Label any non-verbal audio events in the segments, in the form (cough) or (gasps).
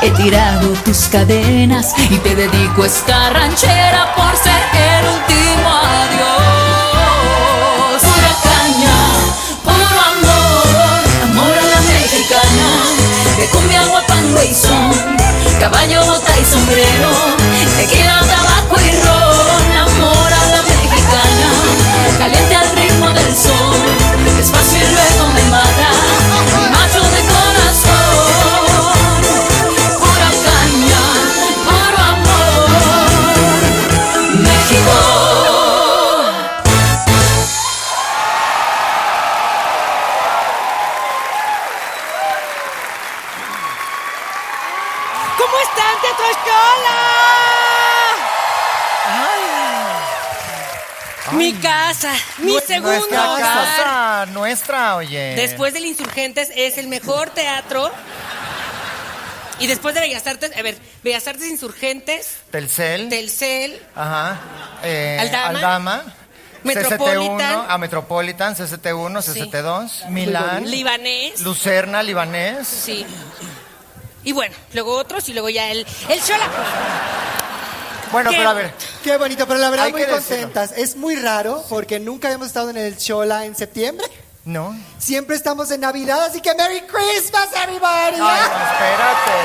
he tirado tus cadenas y te dedico esta ranchera por ser el último adiós. Pura caña, puro amor, amor a la mexicana, de cumbia, guapango y son, caballo, bota y sombrero, oye. Después del Insurgentes es el mejor teatro. Y después de Bellas Artes, a ver, Bellas Artes Insurgentes, Telcel. Telcel, Ajá. Eh, Aldama. Aldama. Metropolitan. CCT1, a Metropolitan, CCT1, CCT2, Milán, Libanés. Lucerna, Libanés. Sí. Y bueno, luego otros y luego ya el, el Shola. Bueno, ¿Qué? pero a ver, Qué bonito, pero la verdad Hay muy decirlo. contentas. Es muy raro porque nunca habíamos estado en el Chola en septiembre. No. Siempre estamos en Navidad, así que Merry Christmas, everybody. Ay, espérate.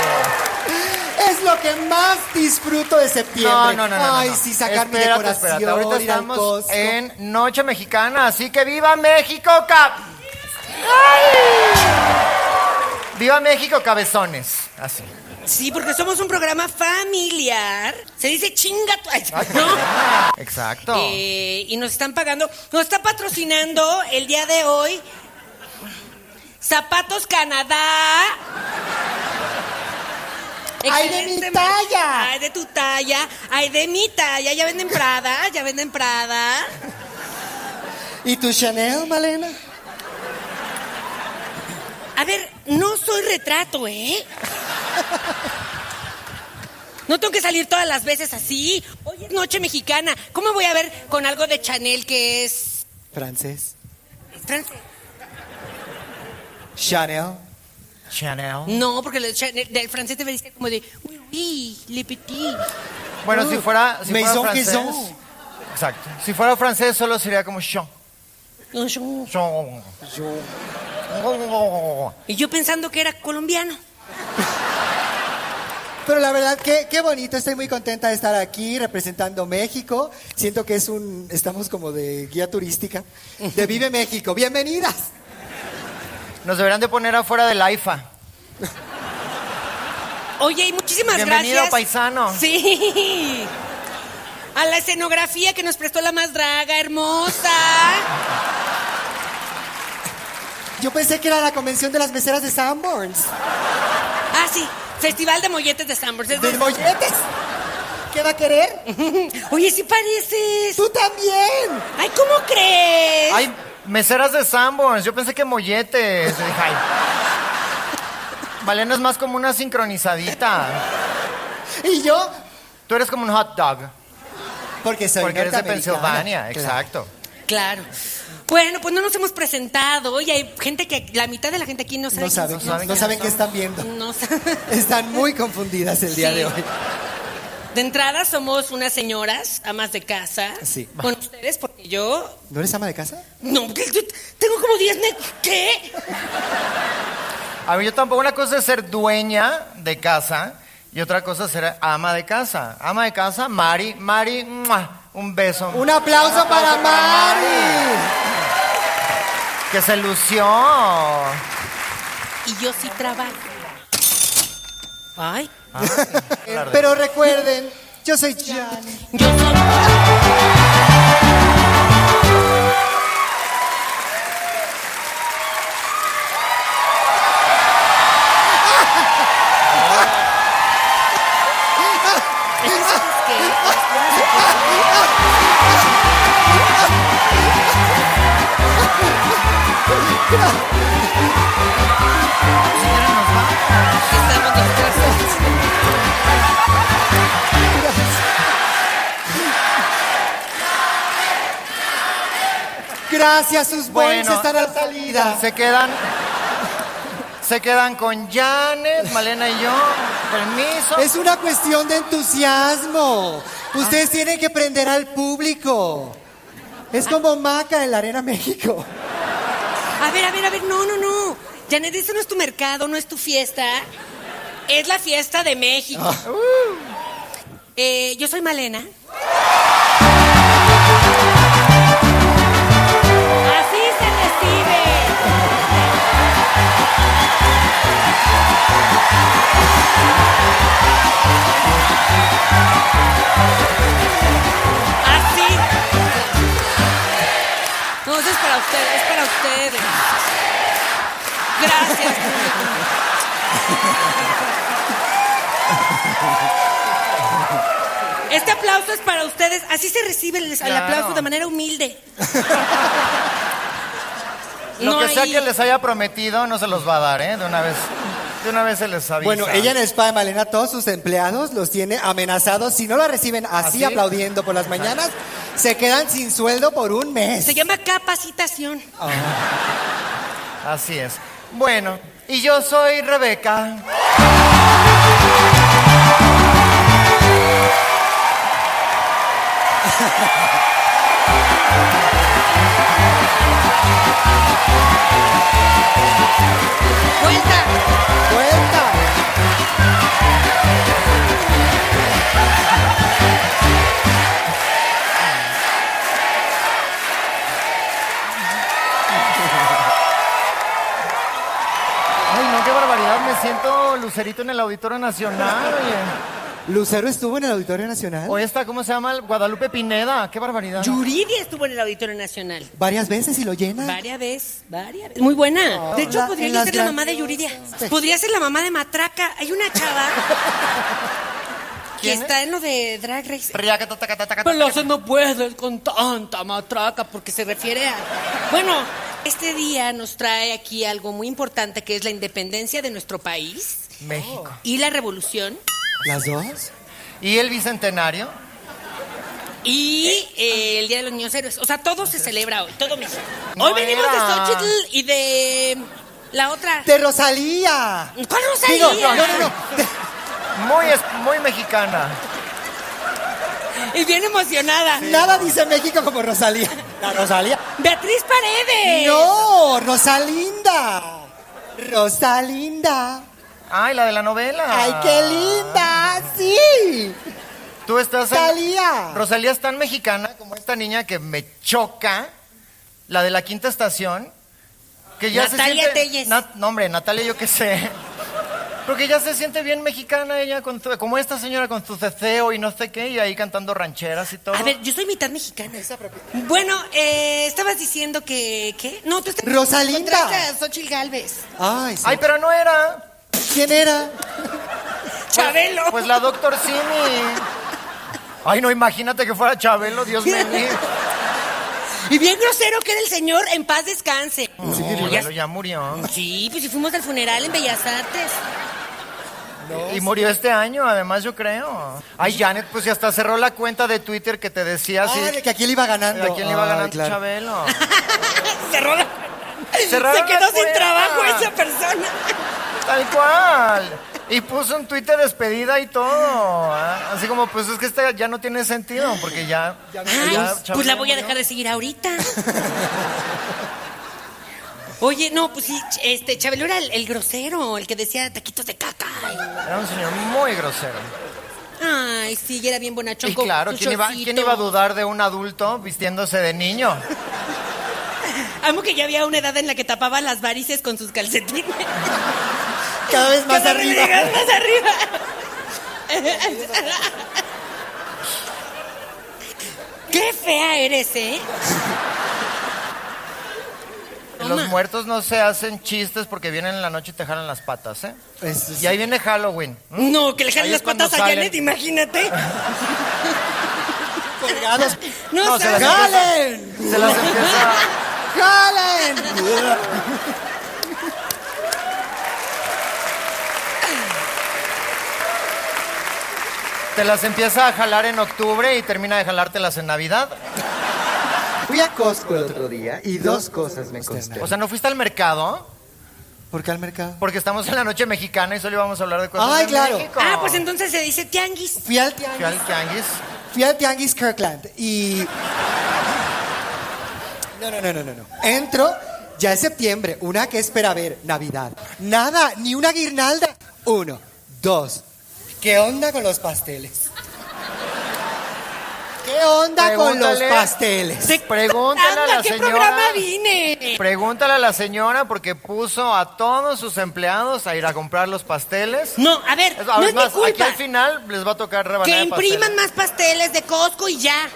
(laughs) Es lo que más disfruto de septiembre. No, no, no, no. Ay, no. sí, sacar mi Espérate, decoración, espérate. Ahorita estamos en Noche Mexicana, así que ¡viva México, cap! ¡Viva México, cabezones! Así. Sí, porque somos un programa familiar. Se dice chinga tu... Ay, ¿no? Exacto. Eh, y nos están pagando, nos está patrocinando el día de hoy Zapatos Canadá. ¡Ay, de mi talla! Ay, de tu talla. Ay, de mi talla. Ya venden Prada, ya venden Prada. ¿Y tu Chanel, Malena? A ver, no soy retrato, ¿eh? No tengo que salir todas las veces así. Hoy es noche mexicana. ¿Cómo voy a ver con algo de Chanel que es Francés. francés? Chanel. Chanel. No, porque el Chanel- del francés debe decir como de oui, oui, le petit. Bueno, si fuera, si fuera Maison francés. Maison. Exacto. Si fuera francés, solo sería como Jean. Yo-. Y yo pensando que era colombiano. Pero la verdad, qué, qué bonito, estoy muy contenta de estar aquí representando México. Siento que es un, estamos como de guía turística, de Vive México. Bienvenidas. Nos deberían de poner afuera del AIFA. Oye, y muchísimas Bienvenido, gracias. paisano. Sí. A la escenografía que nos prestó la más draga, hermosa. Yo pensé que era la convención de las meseras de Sanborns. Ah, sí. Festival de molletes de Sanborns. ¿De de- molletes? ¿Qué va a querer? (laughs) Oye, sí pareces. ¡Tú también! Ay, ¿cómo crees? Ay, Meseras de Sanborns, yo pensé que molletes. Yo dije, ay. Malena es más como una sincronizadita. Y yo, Tú eres como un hot dog. Porque soy Porque eres de. Pensilvania, Claro. exacto. Claro. Bueno, pues no nos hemos presentado y hay gente que la mitad de la gente aquí no sabe No saben, no qué están viendo. No. (laughs) Están muy confundidas el día Sí. de hoy. De entrada somos unas señoras, amas de casa. Sí. Con ustedes, porque yo. ¿No eres ama de casa? No, yo tengo como 10 ne- ¿Qué? A mí yo tampoco, una cosa es ser dueña de casa y otra cosa es ser ama de casa. Ama de casa, Mari, Mari, ¡mua! un beso. Un aplauso, para, Mari. Que se lució. Y yo sí trabajo. Ay. Eh, Pero recuerden, yo soy Janet. Yo soy. Gracias, sus boings Bueno. están a la salida. Se quedan. Se quedan con Janet, Malena y yo. Permiso. Es una cuestión de entusiasmo. Ustedes tienen que prender al público. Es como Maca en la Arena México. A ver, a ver, a ver, no, no, no. Janet, eso no es tu mercado, no es tu fiesta. Es la fiesta de México. Eh, yo soy Malena. Ustedes, es para ustedes. Gracias. Este aplauso es para ustedes. Así se recibe el, el Claro. aplauso de manera humilde. Lo No que sea hay- que les haya prometido no se los va a dar, ¿eh? De una vez. De una vez se les avisa. Bueno, ella en el spa de Malena, todos sus empleados los tiene amenazados. Si no la reciben así, ¿Así? aplaudiendo por las mañanas, se quedan sin sueldo por un mes. Se llama capacitación. Así es. Bueno, y yo soy Rebeca. Lucerito en el Auditorio Nacional. Oye. Lucero estuvo en el Auditorio Nacional O esta, ¿cómo se llama? Guadalupe Pineda. Qué barbaridad. Yuridia estuvo en el Auditorio Nacional. varias veces y lo llena. Varias veces, varias veces. Muy buena. De hecho, la- podría yo ser la mamá de Yuridia. Sí. Podría ser la mamá de Matraca. Hay una chava (laughs) que está en lo de Drag Race. Pero no puedes con tanta matraca porque se refiere a... Bueno, este día nos trae aquí algo muy importante que es la independencia de nuestro país México. y la revolución ¿Las dos? ¿Y el bicentenario? y eh, el Día de los Niños Héroes. O sea, todo se celebra hoy, todo México. No hoy venimos era. de Xochitl y de la otra... ¡De Rosalía! ¿Cuál Digo, Rosalía? no, no, no. de- Muy, es- muy mexicana. Y bien emocionada. Nada dice México como Rosalía. La Rosalía. Beatriz Paredes. No, Rosalinda. Rosalinda. Ay, la de la novela. ¡Ay, qué linda! ¡Sí! Tú estás en... Rosalía. Rosalía es tan mexicana como esta niña que me choca, la de la quinta estación, que ya Natalia se siente... Telles. Nat- no, hombre, Natalia yo qué sé. Porque ya se siente bien mexicana ella, con tu- como esta señora con su ceceo y no sé qué, y ahí cantando rancheras y todo. A ver, yo soy mitad mexicana. Bueno, eh, estabas diciendo que... ¿Qué? No, tú estás... Rosalinda. Xochitl Galvez. Ay, sí. Ay, pero no era. ¿Quién era? Chabelo. Pues la doctor Simi. Ay, no, imagínate que fuera Chabelo, Dios me (laughs) libre. Y bien grosero que era el señor, en paz descanse. No, ya, ya, ya murió. sí, pues si fuimos al funeral en Bellas Artes. Y murió este año, además, yo creo. Ay, Janet, pues ya hasta cerró la cuenta de Twitter que te decía así. Ah, de que aquí le iba ganando. ¿A quién le iba ganando claro. Chabelo? (laughs) Cerró la- Cerraron Se quedó sin trabajo esa persona. Tal cual. Y puso un Twitter de despedida y todo. ¿ah? Así como, pues es que este ya no tiene sentido, porque ya. Ay, ya pues Chabelo la voy a dejar de seguir ahorita. (laughs) Oye, no, pues sí, este, Chabelo era el, el grosero, el que decía taquitos de caca. Era un señor muy grosero. Ay, sí, y era bien bonachón. Y claro, su ¿quién iba, shortcito. ¿quién iba a dudar de un adulto vistiéndose de niño? Amo que ya había una edad en la que tapaba las varices con sus calcetines. Cada vez más Cada vez arriba. llegas más arriba. Qué fea eres, ¿eh? Los muertos no se hacen chistes porque vienen en la noche y te jalan las patas, ¿eh? Es- es- Y ahí viene Halloween. No, que le jalen las patas a salen. Janet, imagínate. (laughs) colgados. No, No, se sabes. las- ¡Jalen! Se las (laughs) empieza. ¡Jalen! Te las empieza a jalar en octubre y termina de jalártelas en Navidad. Fui a Costco el otro día y dos cosas me consternaron. O sea, ¿no fuiste al mercado? ¿Por qué al mercado? Porque estamos en la noche mexicana y solo íbamos a hablar de cosas Ay, de claro. México. Ah, pues entonces se dice tianguis. Fui al Fui tianguis, al tianguis. fui al tianguis Kirkland y... No, no, no, no, no, no. Entro, ya es septiembre, una que espera ver, Navidad. Nada, ni una guirnalda. Uno, dos. ¿Qué onda con los pasteles? ¿Qué onda con los pasteles? Pregúntale a la ¿qué señora. programa vine? Pregúntale a la señora porque puso a todos sus empleados a ir a comprar los pasteles. No, a ver, Es, no es mi más, aquí culpa. al final les va a tocar rebanar Que impriman pasteles. más pasteles de Costco y ya.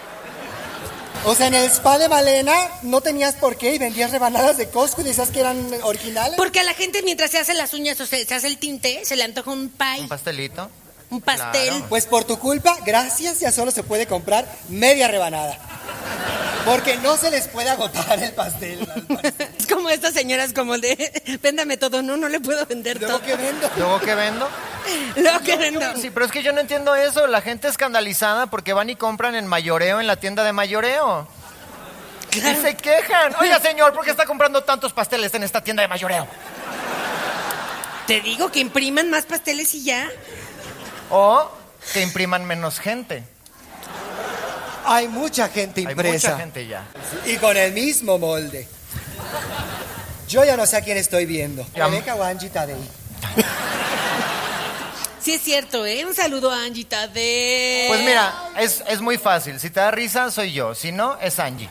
O sea, en el spa de Malena no tenías por qué y vendías rebanadas de Costco y decías que eran originales. Porque a la gente mientras se hace las uñas o se, se hace el tinte, se le antoja un pie, Un pastelito. Un pastel. Claro. Pues por tu culpa, gracias, ya solo se puede comprar media rebanada. Porque no se les puede agotar el pastel. Es (laughs) como estas señoras como de, véndame todo, no, no le puedo vender Luego todo. que vendo. Luego que vendo. Lo que vendo. Sí, pero es que yo no entiendo eso. La gente escandalizada porque van y compran en mayoreo en la tienda de mayoreo. Y se quejan. Oiga, señor, ¿por qué está comprando tantos pasteles en esta tienda de mayoreo? Te digo que impriman más pasteles y ya. O que impriman menos gente. Hay mucha gente Hay impresa. mucha gente ya. Y con el mismo molde. Yo ya no sé a quién estoy viendo. Ya. Rebeca o Angie Tadei. (laughs) Sí es cierto, ¿eh? Un saludo a Angie de... Pues mira, es, es muy fácil. Si te da risa, soy yo. Si no, es Angie.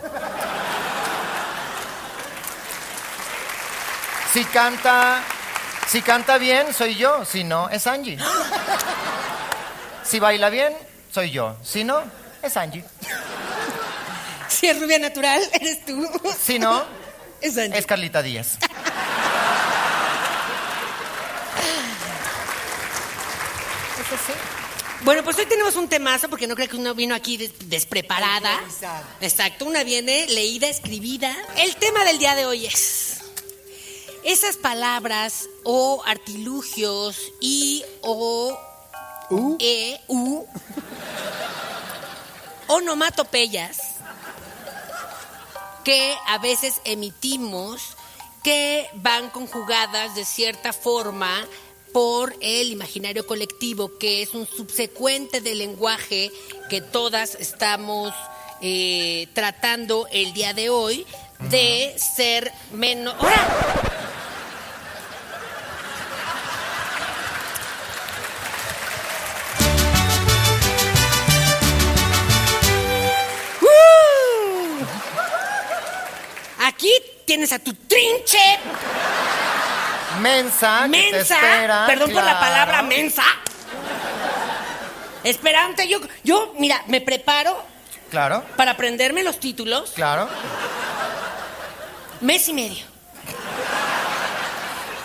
Si canta, si canta bien, soy yo. Si no, es Angie. Si baila bien, soy yo. Si no, es Angie. Si es rubia natural, eres tú. Si no, Es Angie. es Carlita Díaz. Bueno, pues hoy tenemos un temazo porque no creo que uno vino aquí des- despreparada. Exacto, una viene leída, escribida. El tema del día de hoy es esas palabras o artilugios y o Uh. e u onomatopeyas que a veces emitimos que van conjugadas de cierta forma por el imaginario colectivo, que es un subsecuente del lenguaje que todas estamos eh, tratando el día de hoy, de ser menos... ¡Ora! Tienes a tu trinche Mensa, que te mensa, espera. perdón por la palabra mensa. Esperante, yo, yo, mira, me preparo Claro, para aprenderme los títulos claro. mes y medio.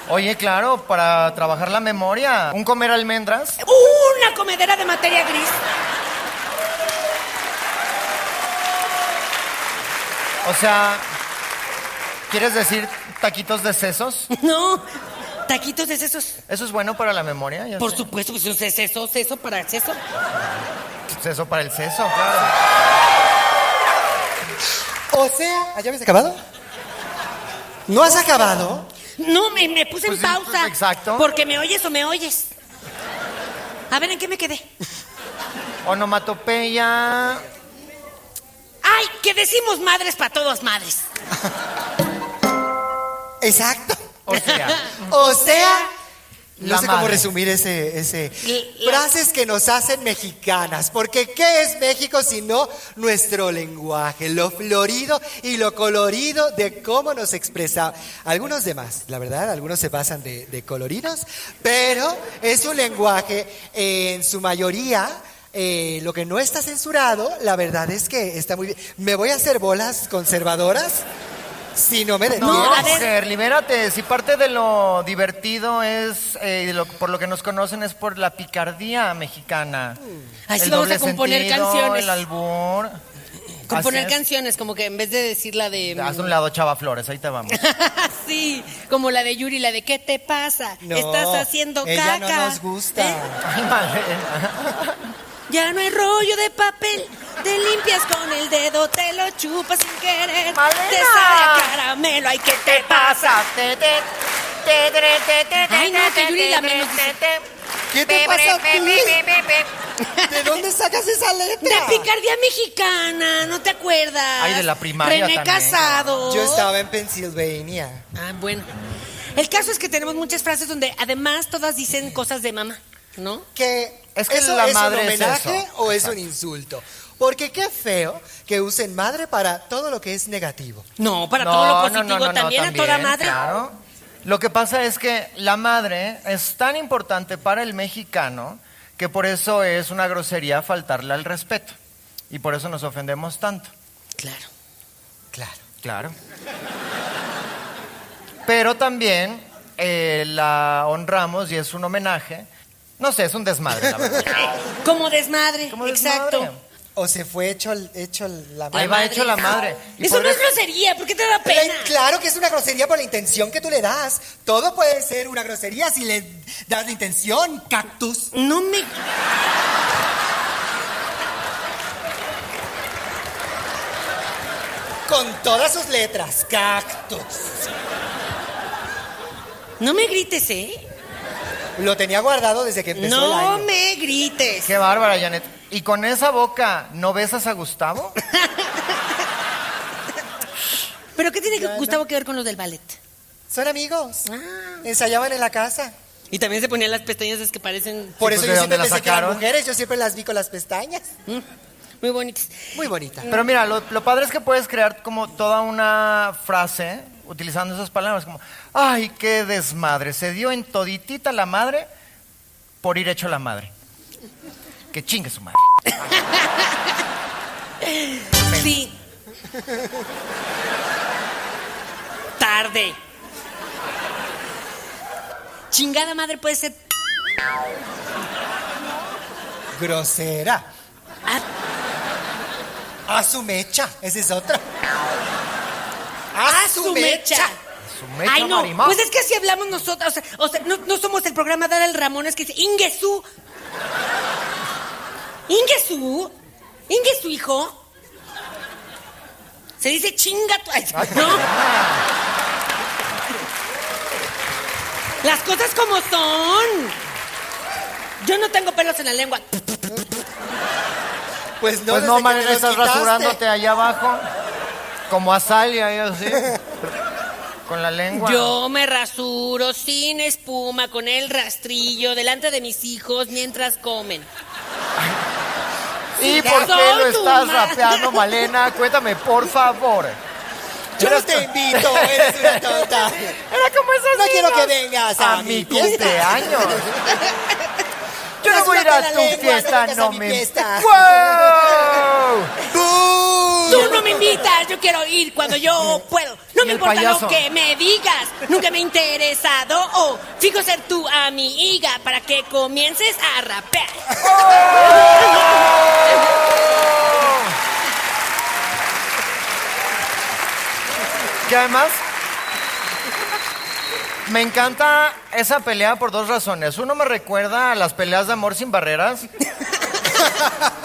Oye, claro, para trabajar la memoria. Un comer almendras. Una comedera de materia gris. O sea, ¿quieres decir taquitos de sesos? (laughs) No, taquitos de sesos. ¿Eso es bueno para la memoria? Ya Por sé. supuesto, pues un seso, seso para seso. Seso para el seso, claro. O sea, ¿ah, ¿ya habías acabado? ¿No has acabado? No, me, me puse Pues en sí, pausa. pues, exacto. Porque me oyes o me oyes. A ver, ¿en qué me quedé? Onomatopeya. Ay, que decimos madres para todas madres. (laughs) Exacto. O sea, (laughs) O sea, no sé cómo madre. resumir ese, ese La- frases que nos hacen mexicanas, porque ¿qué es México sino nuestro lenguaje, lo florido y lo colorido de cómo nos expresa? Algunos demás, la verdad, algunos se pasan de, de coloridos, pero es un lenguaje eh, en su mayoría. eh, lo que no está censurado, la verdad es que está muy bien. ¿Me voy a hacer bolas conservadoras? Si no me no, detienes. ver. mujer, libérate. Si parte de lo divertido es, eh, de lo- por lo que nos conocen, es por la picardía mexicana. Así El vamos a componer sentido, canciones. El albur. Componer Así es. canciones, como que en vez de decir la de. Haz un lado, Chava Flores, ahí te vamos. (laughs) sí, como la de Yuri, la de ¿qué te pasa? No, Estás haciendo ella caca. no nos gusta. ¿Eh? (laughs) Ay, Malena. Ya no hay rollo de papel. Te limpias con el dedo, te lo chupas sin querer. Malena. Te sabe a caramelo, ay, ¿qué te pasa? Te, te, te, te, te, te, Ay, no, que te, Yuri la menos dice. ¿Qué te pasa a ti? ¿De dónde sacas esa letra? De picardía mexicana, ¿no te acuerdas? Ay, de la primaria René también. Casado. Yo estaba en Pennsylvania. Ah, bueno. El caso es que tenemos muchas frases donde además todas dicen cosas de mamá, ¿no? Que Es que eso la es madre un homenaje o es un insulto. Porque qué feo que usen madre para todo lo que es negativo. No, para No, todo lo positivo no, no, no, también, a toda madre. Claro. Lo que pasa es que la madre es tan importante para el mexicano que por eso es una grosería faltarle al respeto. Y por eso nos ofendemos tanto. Claro. Claro. Claro. Pero también eh, la honramos y es un homenaje. No sé, es un desmadre, la verdad. (laughs) Como desmadre, Como exacto. desmadre. O se fue hecho, hecho la Ahí madre. va hecho la madre. Y Eso no podrías- es grosería, ¿por qué te da Pero, pena? Claro que es una grosería por la intención que tú le das. Todo puede ser una grosería si le das la intención, cactus. No me... Con todas sus letras, cactus. No me grites, ¿eh? Lo tenía guardado desde que empezó el No año. me grites. Qué bárbara, Janet. ¿Y con esa boca no besas a Gustavo? (laughs) ¿Pero qué tiene que. Gustavo que ver con los del ballet? Son amigos. Ah. Ensayaban en la casa. Y también se ponían las pestañas esas que parecen Por Sí, eso pues, yo ¿de siempre dónde la pensé que eran sacaron? mujeres. Yo siempre las vi con las pestañas. mm, muy bonitas. Muy bonita. Pero mira, lo, lo padre es que puedes crear como toda una frase utilizando esas palabras como, ay, qué desmadre, se dio en toditita la madre por ir hecho la madre. Que chingue su madre. (laughs) Sí. Tarde. Chingada madre puede ser. Grosera. Ah, A su mecha. Esa es otra. A su mecha. Su mecha Ay, no. Pues es que así hablamos nosotros. O sea, o sea, no, no somos el programa Dar el Ramón, es que dice Ingesú. Ingesú. Ingesú, hijo. Se dice chinga tu. Ay, no. Las cosas como son. Yo no tengo pelos en la lengua. Pues no, pues no, man, estás quitaste. rasurándote allá abajo. Como Azalia, yo así. Con la lengua. Yo me rasuro sin espuma con el rastrillo delante de mis hijos mientras comen. ¿Y Sí, por qué lo estás madre. rapeando, Malena? Cuéntame, por favor. Yo no te invito, eres una tonta. (laughs) Era como esas No quiero que vengas a, a mi fiesta. cumpleaños. Yo no voy a ir a tu lengua, fiesta, no no a mi me. fiesta. ¡Wow! (laughs) Tú no me invitas, yo quiero ir cuando yo (laughs) puedo. No ¿Y me importa payaso? lo que me digas. Nunca me he interesado. Oh, fijo ser tu amiga para que comiences a rapear. (laughs) Que además me encanta esa pelea por dos razones. Uno me recuerda a las peleas de amor sin barreras.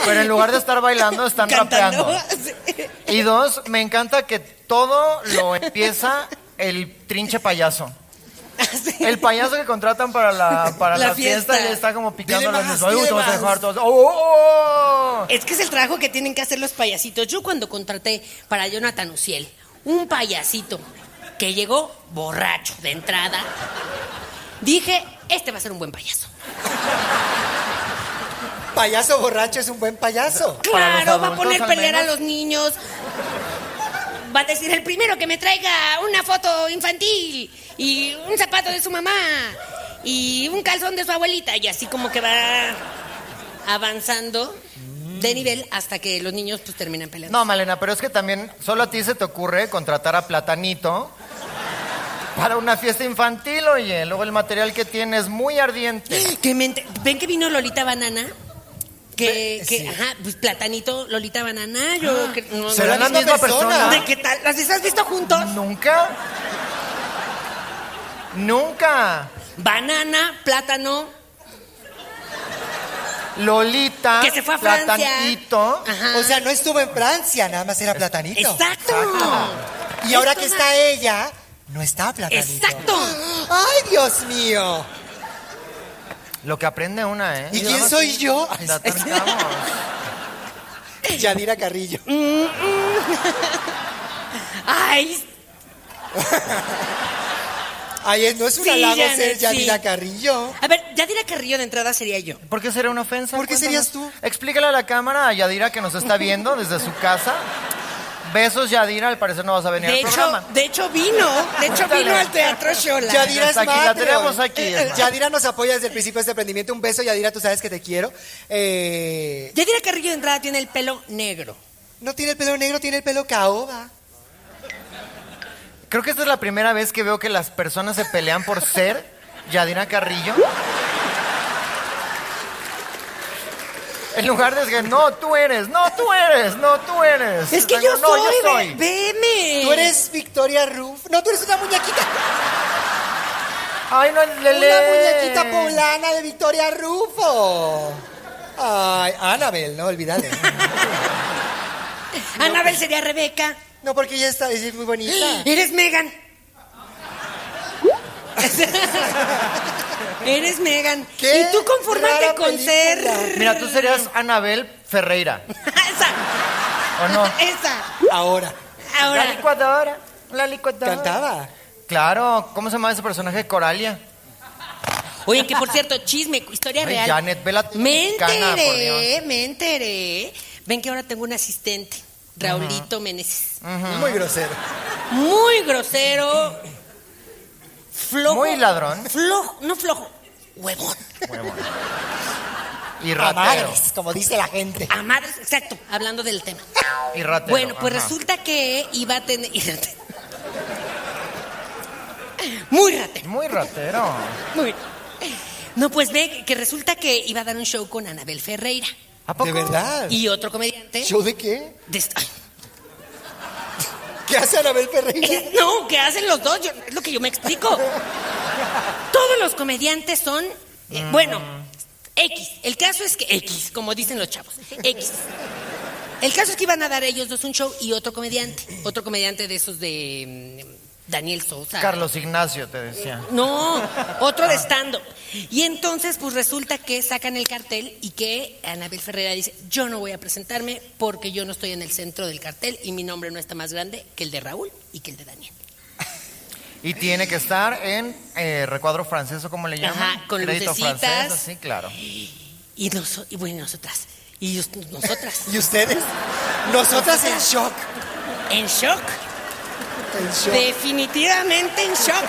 Pero en lugar de estar bailando, están Cantando. rapeando. Y dos, me encanta que todo lo empieza el trinche payaso. El payaso que contratan para la, para La la, fiesta, fiesta. y está como picando Dile los más, niños. Ay, dile te vas a más. dejar todos. ¡Oh, oh, oh! Es que es el trabajo que tienen que hacer los payasitos. Yo cuando contraté para Jonathan Uciel un payasito que llegó borracho de entrada, dije, este va a ser un buen payaso. Payaso borracho es un buen payaso. Claro, va a poner pelear a los niños. Va a decir el primero que me traiga una foto infantil y un zapato de su mamá y un calzón de su abuelita y así como que va avanzando de nivel hasta que los niños pues terminan peleando. No, Malena, pero es que también solo a ti se te ocurre contratar a Platanito para una fiesta infantil, oye. Luego el material que tiene es muy ardiente. (gasps) Ent- ¿Ven que vino Lolita Banana? Que, que sí. ajá, pues Platanito, Lolita Banana, yo... que- no- ¿Serán no- la misma persona. persona? ¿De qué tal? ¿Las has visto juntos? ¿Nunca? Nunca. Banana, plátano, Lolita, que se fue a Francia. Platanito. Ajá. O sea, no estuvo en Francia, nada más era platanito. Exacto. Y ahora que está ella, no está platanito. Exacto. ¡Ay, Dios mío! Lo que aprende una, ¿eh? ¿Y quién soy yo? La. Yadira Carrillo. Ay, Ay, es- no es un Sí, halago Janet, ser sí. Yadira Carrillo. a ver, Yadira Carrillo de entrada sería yo. ¿Por qué sería una ofensa? ¿Por qué Cuéntanos. serías tú? Explícale a la cámara a Yadira que nos está viendo desde su casa. Besos, Yadira. Al parecer no vas a venir De al hecho, programa. de hecho vino, de hecho vino al Teatro Shola. Yadira es Está aquí, la tenemos aquí, es Eh, más. Yadira nos apoya desde el principio de este emprendimiento. Un beso, Yadira, tú sabes que te quiero. Eh, Yadira Carrillo de entrada tiene el pelo negro. no tiene el pelo negro, tiene el pelo caoba. Creo que esta es la primera vez que veo que las personas se pelean por ser Yadira Carrillo. En lugar de decir, no, tú eres, no, tú eres, no, tú eres. Es que yo soy, no, yo soy. veme. Tú eres Victoria Ruf. No, tú eres una muñequita. Ay, no, Lele. Una muñequita poblana de Victoria Rufo. Ay, Anabel, no olvídale. (laughs) Anabel sería Rebeca. No, porque ella está, es muy bonita. (gasps) Eres Megan. (laughs) Eres Megan. Qué y tú confórmate rara con ser. Mira, tú serías Anabel Ferreira, (laughs) esa. ¿o no? Esa. Ahora, La Ahora. licuadora, la licuadora. cantaba. Claro, ¿cómo se llama ese personaje? Coralia. Oye, que por cierto, chisme, historia Ay, real. Janet, ve la me mexicana, por enteré, Dios. me enteré. Ven que ahora tengo un asistente, Raulito Meneses. Muy grosero. Muy grosero. Flojo. Muy ladrón. Flojo, no flojo. Huevón. (laughs) Y A ratero. madres, como dice la gente. A madres, exacto, hablando del tema. Y ratero. Bueno, pues ajá. resulta que iba a tener. y Muy ratero. Muy ratero. Muy. No, pues ve que resulta que iba a dar un show con Anabel Ferreira. ¿A poco? ¿De verdad? Y otro comediante. ¿Show de qué? de esta- ¿Qué hace Anabel Ferreira? No, ¿qué hacen los dos? Yo- es lo que yo me explico. Todos los comediantes son, eh, bueno, X. El caso es que X, como dicen los chavos, X. El caso es que iban a dar ellos dos un show y otro comediante, otro comediante de esos de mm, Daniel Sosa. Carlos Ignacio, te decía. No, otro de stand Y entonces, pues resulta que sacan el cartel y que Anabel Ferreira dice, yo no voy a presentarme porque yo no estoy en el centro del cartel y mi nombre no está más grande que el de Raúl y que el de Daniel. Y tiene que estar en eh, recuadro francés, ¿o cómo le llaman? Ajá, con Crédito lucecitas. francés, sí, claro. Y, noso- y bueno, nosotras. Y nosotras. ¿Y ustedes? Nosotras en shock. En shock. En shock. Definitivamente en shock.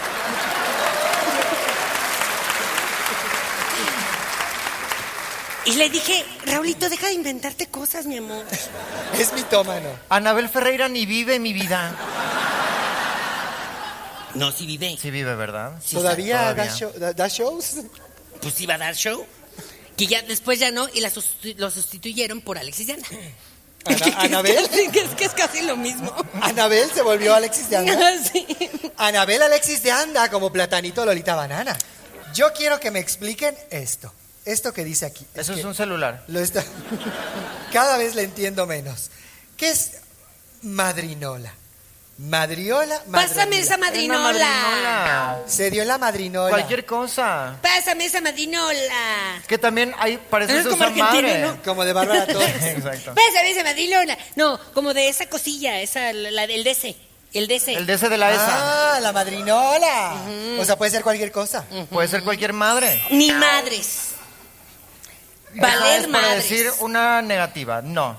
Y le dije, Raulito, deja de inventarte cosas, mi amor. (laughs) Es mitómano. Anabel Ferreira ni vive mi vida. No, si vive. Sí vive, ¿verdad? Sí, ¿Todavía, todavía. Da, show- da- da shows? Pues iba a dar show. Que ya después ya no, y la sustitu- lo sustituyeron por Alexis Llana. Ana- (laughs) ¿Anabel? Es que es casi lo mismo. Anabel se volvió Alexis de Anda. (laughs) Sí. Anabel Alexis de Anda como platanito Lolita Banana. Yo quiero que me expliquen esto. Esto que dice aquí. Eso es un celular. lo está- (laughs) Cada vez le entiendo menos. ¿Qué es madrinola? Madriola, Pásame esa madrinola. madrinola. Se dio la madrinola. Cualquier cosa. Pásame esa madrinola. Que también hay, parece se como madre. ¿no? Como de Bárbara (laughs) Torres. Exacto. Pásame esa madrinola. No, como de esa cosilla, esa, la, del DC. El DC. El DC de la ESA. Ah, la madrinola. O sea, puede ser cualquier cosa. Puede ser cualquier madre. Ni madres. Valer madres. decir una negativa. No.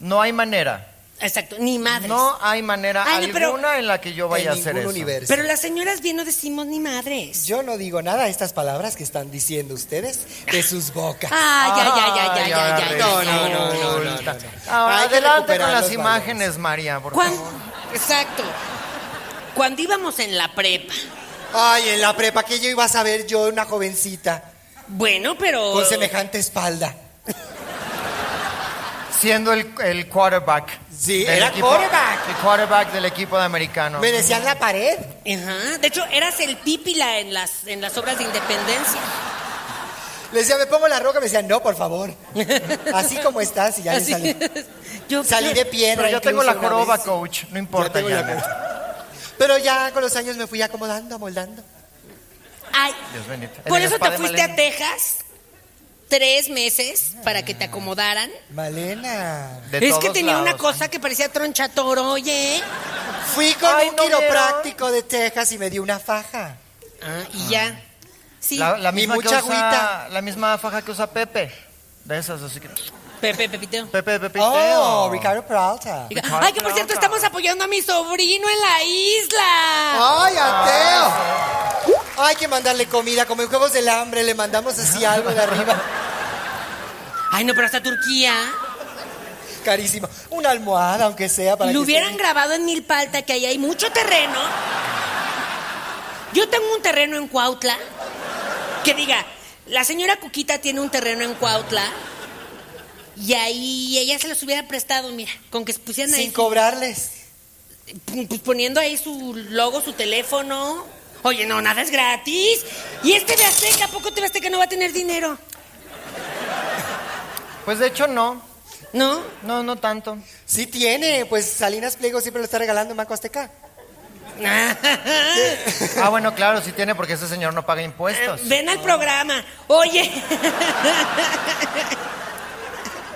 No hay manera. Exacto, ni madres. No hay manera Ay, no, pero- alguna en la que yo vaya a en hacer ningún eso. universo. Pero las señoras bien no decimos ni madres. Yo no digo nada a estas palabras que están diciendo ustedes de sus bocas. Ay, ay, ay, ay, ay, ay, ay, No, ay, no, no, no, no, no, no. Ahora, Hay que adelante recuperar con las los imágenes, María, por Cuan- favor. Exacto. Cuando íbamos en la prepa. Ay, en la prepa que yo iba a saber yo, una jovencita, Bueno, pero. con semejante espalda. Siendo el, el quarterback. Sí, del era quarterback. El quarterback del equipo de americano. Me decían la pared. Ajá. De hecho, eras el pípila en las, en las obras de independencia. Le decía, me pongo la roca, me decían, no, por favor. (laughs) Así como estás, y ya le Así. salí. (laughs) Yo, Salí de piedra. Pero yo tengo la incluso una joroba, vez. coach. No Ya importa. tengo la ya. Pero ya con los años me fui acomodando, amoldando. Ay, Dios bendito. En por el eso te de fuiste a Malena. Texas tres meses para que te acomodaran. Malena. De es que tenía una cosa que parecía tronchatoro, oye. Fui con Ay, un ¿no quiropráctico de Texas y me dio una faja. Ah, y ya. Sí. La, la Y misma mucha que usa- agüita. La misma faja que usa Pepe. De esas, así que. Pepe, Pepito. Pepe, Pepe. Oh, Ricardo Peralta. Ricardo Ay, que por cierto, estamos apoyando a mi sobrino en la isla. ¡Ay, ateo! Hay que mandarle comida, como en Juegos del Hambre, le mandamos así algo de arriba. Ay, no, pero hasta Turquía. Carísimo. Una almohada, aunque sea, para Lo que hubieran esté- grabado en Milpalta, que ahí hay mucho terreno. Yo tengo un terreno en Cuautla. Que diga, la señora Cuquita tiene un terreno en Cuautla. Y ahí ella se los hubiera prestado, mira, con que pusieran ahí, Sin cobrarles. pues poniendo ahí su logo, su teléfono. Oye, no, nada es gratis. Y este de Azteca, ¿a poco te ves que no va a tener dinero? Pues de hecho, no. ¿No? No, no tanto. Sí tiene, pues Salinas Pliego siempre lo está regalando en Banco Azteca. (laughs) Ah, bueno, claro, sí tiene porque ese señor no paga impuestos. Ven al programa. Oye. (laughs)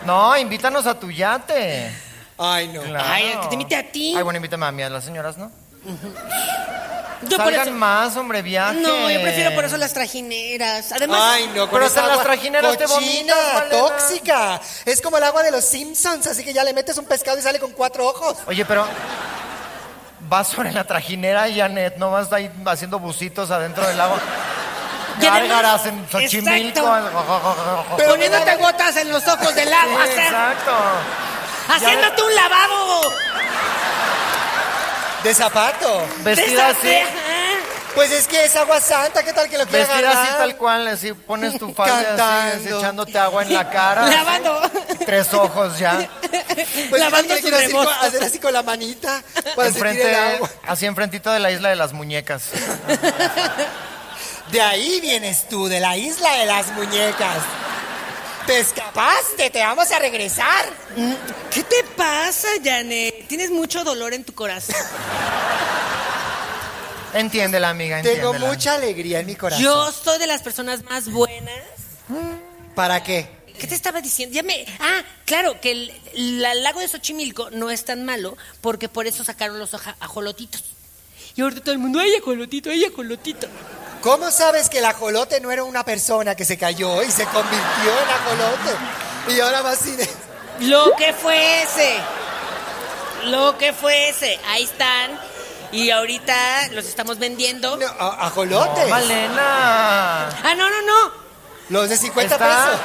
No, invítanos a tu yate. Ay, no. Claro. Ay, que te invite a ti. Ay, bueno, invítame a mí, a las señoras, ¿no? Yo por Salgan eso- más, hombre, viaje. No, yo prefiero por eso las trajineras. Además, Ay, no, con Pero esa hasta las agua trajineras te cochina, vomitas, Malena. tóxica. Es como el agua de los Simpsons, así que ya le metes un pescado y sale con cuatro ojos. Oye, pero vas sobre la trajinera, Janet, no vas ahí haciendo bucitos adentro del agua. (laughs) Y además- Gárgaras en Xochimilco. Pero poniéndote gotas en los ojos del agua, Sí, hacer- exacto. haciéndote un lavado. De zapato. Vestida así. Pues es que es agua santa, ¿qué tal que lo quiera Vestida así tal cual, así pones tu falda así, Cantando. echándote agua en la cara. Lavando. Tres ojos ya. Pues lavando su así, hacer así con la manita para sentir Enfrente, el agua. así enfrentito de la isla de las muñecas. De ahí vienes tú, de la isla de las muñecas. Te escapaste, te vamos a regresar. ¿Qué te pasa, Janet? Tienes mucho dolor en tu corazón. (laughs) Entiéndela, amiga, Tengo mucha alegría en mi corazón. Yo soy de las personas más buenas. ¿Para qué? ¿Qué te estaba diciendo? Ya me... Ah, claro, que el, la- el lago de Xochimilco no es tan malo porque por eso sacaron los aja- ajolotitos. Y ahorita todo el mundo, ¡ay, ajolotito, ay, ajolotito! ¿Cómo sabes que el ajolote no era una persona que se cayó y se convirtió en ajolote? Y ahora va así de... Lo que fuese. Lo que fuese. Ahí están. Y ahorita los estamos vendiendo. No, a- ajolotes. Malena. Ah, no, no, no. Los de 50 Está pesos.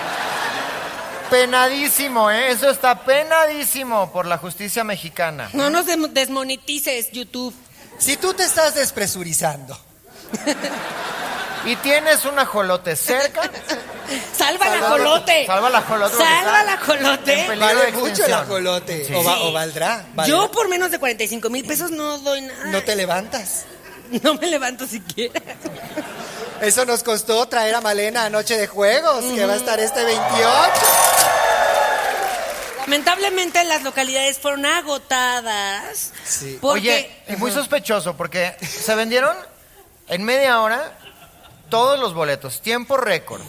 penadísimo, ¿eh? Eso está penadísimo por la justicia mexicana. No nos desmonetices, YouTube. Si tú te estás despresurizando (laughs) Y tienes un ajolote cerca, (laughs) Salva la Salva- jolote. salva la jolote porque Salva está la jolote. en peligro Vale de mucho el extinción. ajolote. Sí. O, va- o valdrá. valdrá. Yo por menos de 45 mil pesos no doy nada. No te levantas. (laughs) No me levanto siquiera. Eso nos costó traer a Malena a Noche de Juegos, que va a estar este 28. Lamentablemente las localidades fueron agotadas. Sí. Porque Oye, y muy sospechoso porque se vendieron en media hora todos los boletos, tiempo récord.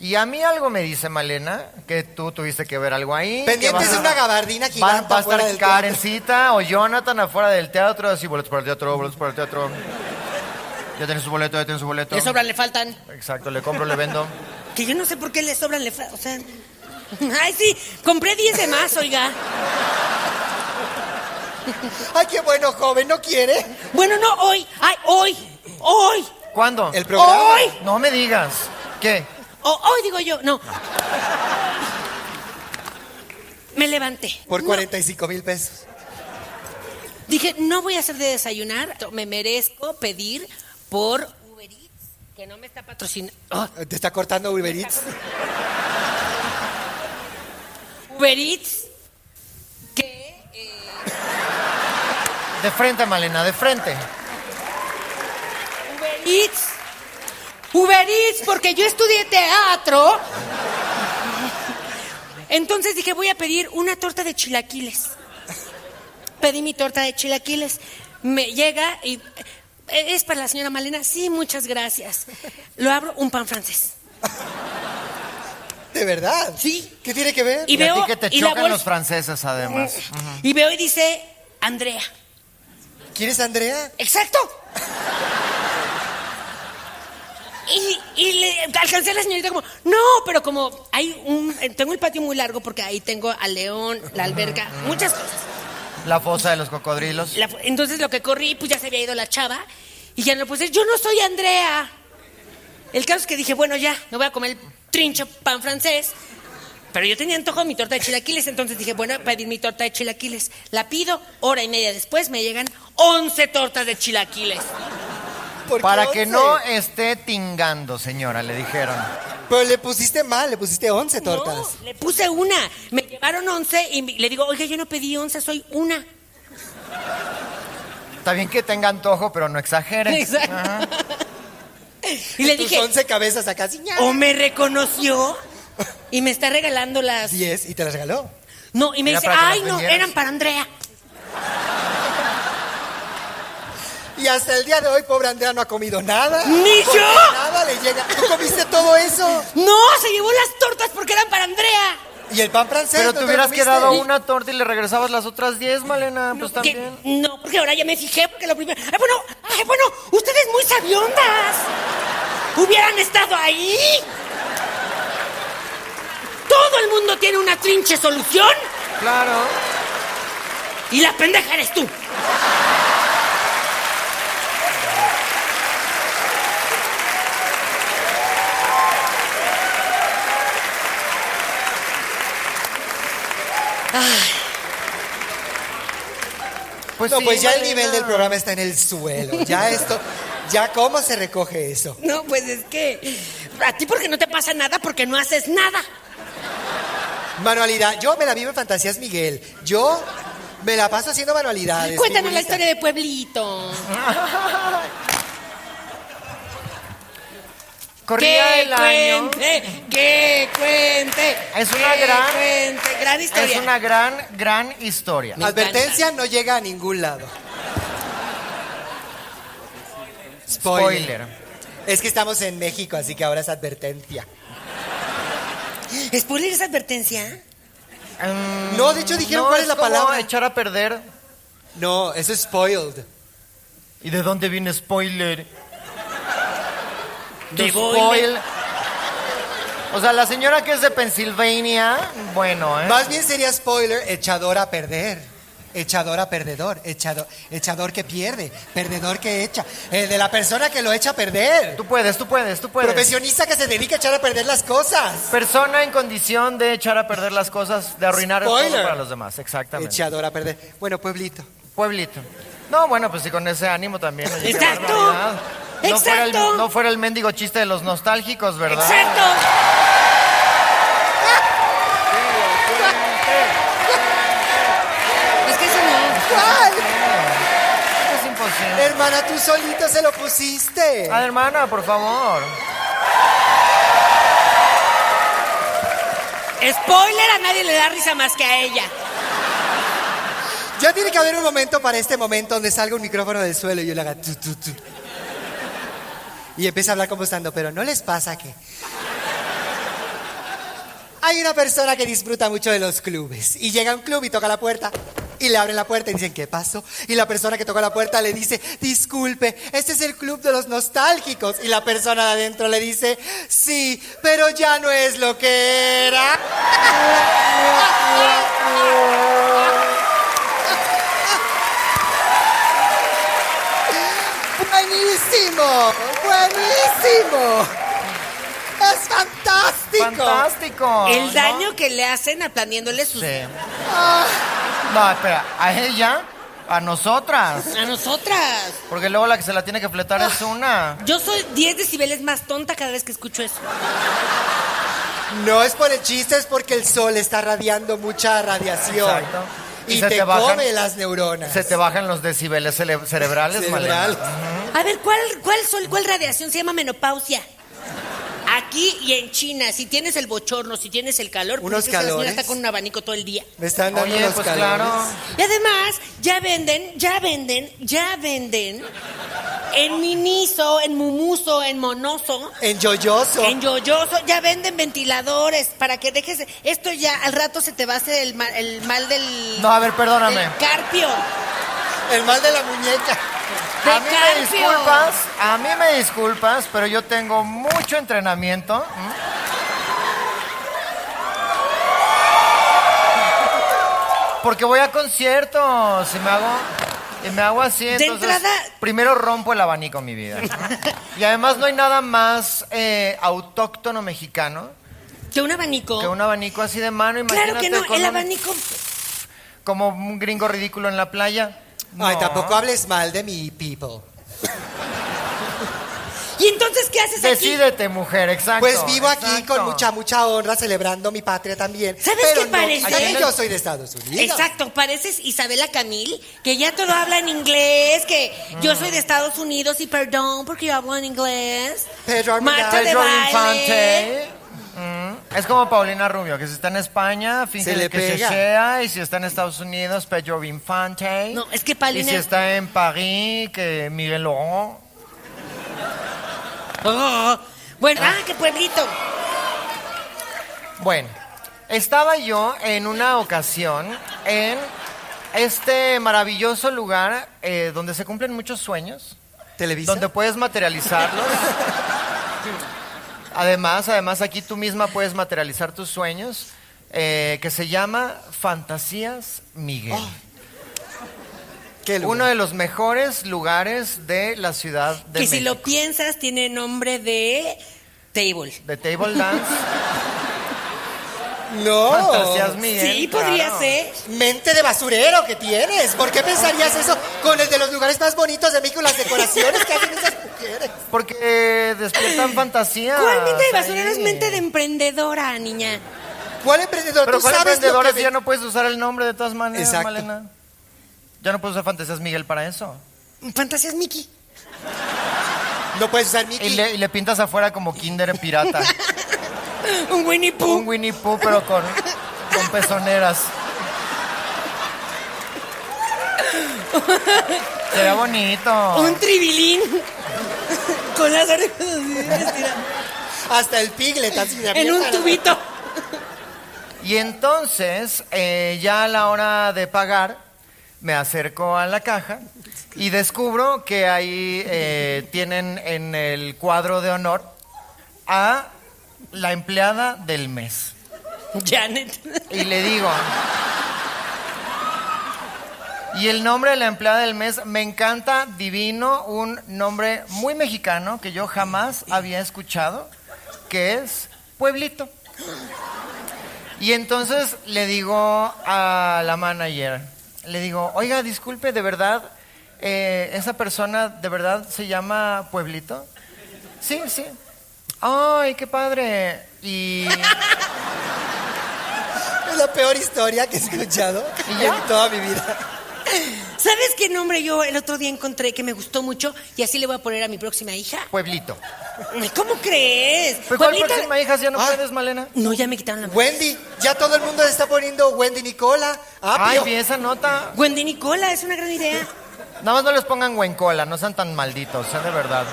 Y a mí algo me dice Malena, que tú tuviste que ver algo ahí. Pendientes de una gabardina gigante va a estar del. Karencita o Jonathan afuera del teatro, así boletos para el teatro, boletos para el teatro. Ya tiene su boleto, ya tiene su boleto. le sobran, le faltan. Exacto, le compro, le vendo. Que yo no sé por qué le sobran, le faltan. O sea. Ay, sí, compré 10 de más, oiga. Ay, qué bueno, joven, ¿no quiere? Bueno, no, hoy. Ay, hoy. Hoy. ¿Cuándo? El programa. Hoy. No me digas. ¿Qué? O- hoy digo yo, no. Me levanté. Por No, 45 mil pesos. dije, no voy a hacer de desayunar. Me merezco pedir por Uber Eats, que no me está patrocinando. Oh, ¿Te está cortando Uber Eats? Uber Eats, que eh, De frente, Malena, de frente. Uber Eats. Uber Eats, porque yo estudié teatro. Entonces dije, voy a pedir una torta de chilaquiles. Pedí mi torta de chilaquiles. Me llega y... "Eh, ¿Es para la señora Malena? Sí, muchas gracias. Lo abro, un pan francés. ¿De verdad? Sí. ¿Qué tiene que ver? Y Y a veo... ti que te y la chocan bolsa- los franceses, además. Y veo y dice, Andrea. ¿Quieres Andrea? Exacto. Y, y le alcancé a la señorita como, no, pero como hay un, tengo el patio muy largo porque ahí tengo al león, la alberca, muchas cosas. La fosa de los cocodrilos. La- entonces lo que corrí, pues ya se había ido la chava y ya no puse, yo no soy Andrea. El caso es que dije, bueno, ya, me voy a comer el trincho pan francés. Pero yo tenía antojo de mi torta de chilaquiles, entonces dije, bueno, pedir mi torta de chilaquiles. La pido, hora y media después me llegan 11 tortas de chilaquiles. ¿Por qué Para que 11? no esté tingando, señora, le dijeron. Pero le pusiste mal, le pusiste 11 tortas. No, le puse una. Me llevaron 11 y le digo, oiga, yo no pedí 11, soy una. Está bien que tenga antojo, pero no exagere. Exacto. Ajá. Y le Tus dije, 11 cabezas acá, sí, o me reconoció y me está regalando las... 10 y te las regaló. No, y me Era dice, ay, no, vendieras". eran para Andrea. Y hasta el día de hoy, pobre Andrea no ha comido nada. ¡Ni yo! Nada le llega. ¿Tú comiste todo eso? No, se llevó las tortas porque eran para Andrea. ¿Y el pan francés? Pero ¿No te hubieras quedado una torta y le regresabas las otras 10, Malena. Pues Que- también. no, porque ahora ya me fijé, porque lo primero... Ay, bueno, ay, bueno, ustedes muy sabiondas. Hubieran estado ahí. Todo el mundo tiene una trinche solución Claro. y la pendeja eres tú. Pues no, sí, pues ya el nivel del programa está en el suelo. Ya esto, ya cómo se recoge eso. No, pues es que a ti porque no te pasa nada porque no haces nada. Manualidad. Yo me la vivo en Fantasías Miguel. Yo me la paso haciendo manualidades. Cuéntanos la historia de Pueblito. (laughs) Corría que el año. cuente, que cuente. Es una que gran- cuente. Gran historia. Es una gran, gran historia. Me Advertencia no llega a ningún lado. Spoiler. Spoiler. Es que estamos en México, así que ahora es advertencia. ¿Spoiler es advertencia? Mm, No, de hecho dijeron no, cuál es la como palabra. echar a perder. No, eso es spoiled. ¿Y de dónde viene spoiler? Spoil. O sea, la señora que es de Pensilvania, bueno, ¿eh? Más bien sería spoiler, echador a perder. Echador a perdedor. Echador, echador que pierde. Perdedor que echa. El de la persona que lo echa a perder. Tú puedes, tú puedes, tú puedes. Profesionista que se dedica a echar a perder las cosas. Persona en condición de echar a perder las cosas, de arruinar Spoiler. todo para los demás, exactamente. Echador a perder. Bueno, pueblito. Pueblito. No, bueno, pues sí, con ese ánimo también. Exacto. barbaridad. No fuera, el, Exacto. no fuera el mendigo chiste de los nostálgicos, ¿verdad? Exacto. Es que eso no. ¿Cuál? Es imposible. Hermana, tú solito se lo pusiste. Ah, hermana, por favor. Spoiler, a nadie le da risa más que a ella. Ya tiene que haber un momento para este momento donde salga un micrófono del suelo y yo le haga tu, tu, tu. Y empieza a hablar como estando, pero ¿no les pasa que hay una persona que disfruta mucho de los clubes y llega a un club y toca la puerta y le abren la puerta y dicen, ¿qué pasó? Y la persona que toca la puerta le dice, disculpe, este es el club de los nostálgicos. Y la persona de adentro le dice, sí, pero ya no es lo que era. (laughs) Buenísimo, buenísimo. Es fantástico. Fantástico. El ¿no? daño que le hacen aplaniéndole sus... Sí. No, espera, a ella, a nosotras. A nosotras. Porque luego la que se la tiene que fletar es una. Yo soy 10 decibeles más tonta cada vez que escucho eso. No es por el chiste, es porque el sol está radiando mucha radiación. Exacto. Y, Y se te, te bajan- come las neuronas. Se te bajan los decibeles cerebrales, Cerebral. Malena. A ver, ¿cuál, cuál sol, cuál radiación se llama menopausia? Aquí y en China, si tienes el bochorno, si tienes el calor, Unos porque esa señora calores. está con un abanico todo el día. Me están dando Oye, los pues calores. claro. Y además, ya venden, ya venden, ya venden en Miniso, en Mumuso, en Monoso, En yoyoso. en Yoyoso, ya venden ventiladores para que dejes. Esto ya al rato se te va a hacer el mal, el mal del. No, a ver, perdóname. carpio. El mal de la muñeca. De A mí me disculpas, a mí me disculpas, pero yo tengo mucho entrenamiento. Porque voy a conciertos y me hago y me hago así, entonces entrada- primero rompo el abanico mi vida. ¿no? Y además no hay nada más eh, autóctono mexicano Que un abanico. que un abanico así de mano, imagínate Claro que no, el un- abanico. como un gringo ridículo en la playa. Ay, No. tampoco hables mal de mi people. ¿Y entonces qué haces aquí? Decídete, mujer, exacto. Pues vivo aquí exacto. con mucha, mucha honra, celebrando mi patria también. ¿Sabes Pero qué no, parece? yo soy de Estados Unidos. Exacto, pareces Isabela Camil, que ya todo habla en inglés, que yo soy de Estados Unidos y perdón porque yo hablo en inglés. Pedro. Marta de Pedro. Infante. Mm, Es como Paulina Rubio, que si está en España, finge Se le que pega. se sea, y si está en Estados Unidos, Pedro Infante. No, es que Paulina- Y si está en París, que Miguel Laurent. (laughs) Oh, Bueno, ah, qué pueblito. Bueno, estaba yo en una ocasión en este maravilloso lugar eh, donde se cumplen muchos sueños. ¿Televisa? donde puedes materializarlos. Además, además aquí tú misma puedes materializar tus sueños, eh, que se llama Fantasías Miguel. ¿Qué lugar? Uno de los mejores lugares de la ciudad de que si México. lo piensas tiene nombre de table. De Table Dance, (laughs) No. Fantasías Miguel. sí, podría claro. ser. Mente de basurero que tienes. ¿Por qué pensarías eso con el de los lugares más bonitos de México, las decoraciones que hacen esas mujeres? Porque eh, despiertan fantasías. ¿Cuál mente de basurero es mente de emprendedora, niña? ¿Cuál emprendedor? Pero Tú ¿cuál sabes lo emprendedora que si ya no puedes usar el nombre de todas maneras, Exacto. Malena? Ya no puedes usar Fantasías Miguel para eso. Fantasías Mickey. No puedes usar Y Mickey. le, y le pintas afuera como Kinder pirata. (laughs) Un Winnie Pooh. Un Winnie Pooh, pero con, con pezoneras. Sería bonito. Un tribilín. Con las orejas. Hasta el piglet así de En un tubito. Y entonces, eh, ya a la hora de pagar, me acerco a la caja y descubro que ahí eh, tienen en el cuadro de honor a la empleada del mes. Janet. Y le digo. Y el nombre de la empleada del mes me encanta, divino, un nombre muy mexicano que yo jamás había escuchado, que es Pueblito. Y entonces le digo a la manager, le digo, oiga, disculpe, de verdad, eh, esa persona de verdad se llama Pueblito. Sí, sí. Ay, qué padre. Y (laughs) Es la peor historia que he escuchado ¿Y en toda mi vida. ¿Sabes qué nombre yo el otro día encontré que me gustó mucho y así le voy a poner a mi próxima hija? Pueblito. Ay, ¿Cómo crees? Pues, ¿Cuál próxima hija si ya no Ah. puedes, Malena? No, ya me quitaron la Wendy, ya todo el mundo le está poniendo Wendy Nicola. Ay, Apio. vi esa nota. Wendy Nicola, es una gran idea. Nada más no les pongan huencola, no sean tan malditos, sean de verdad.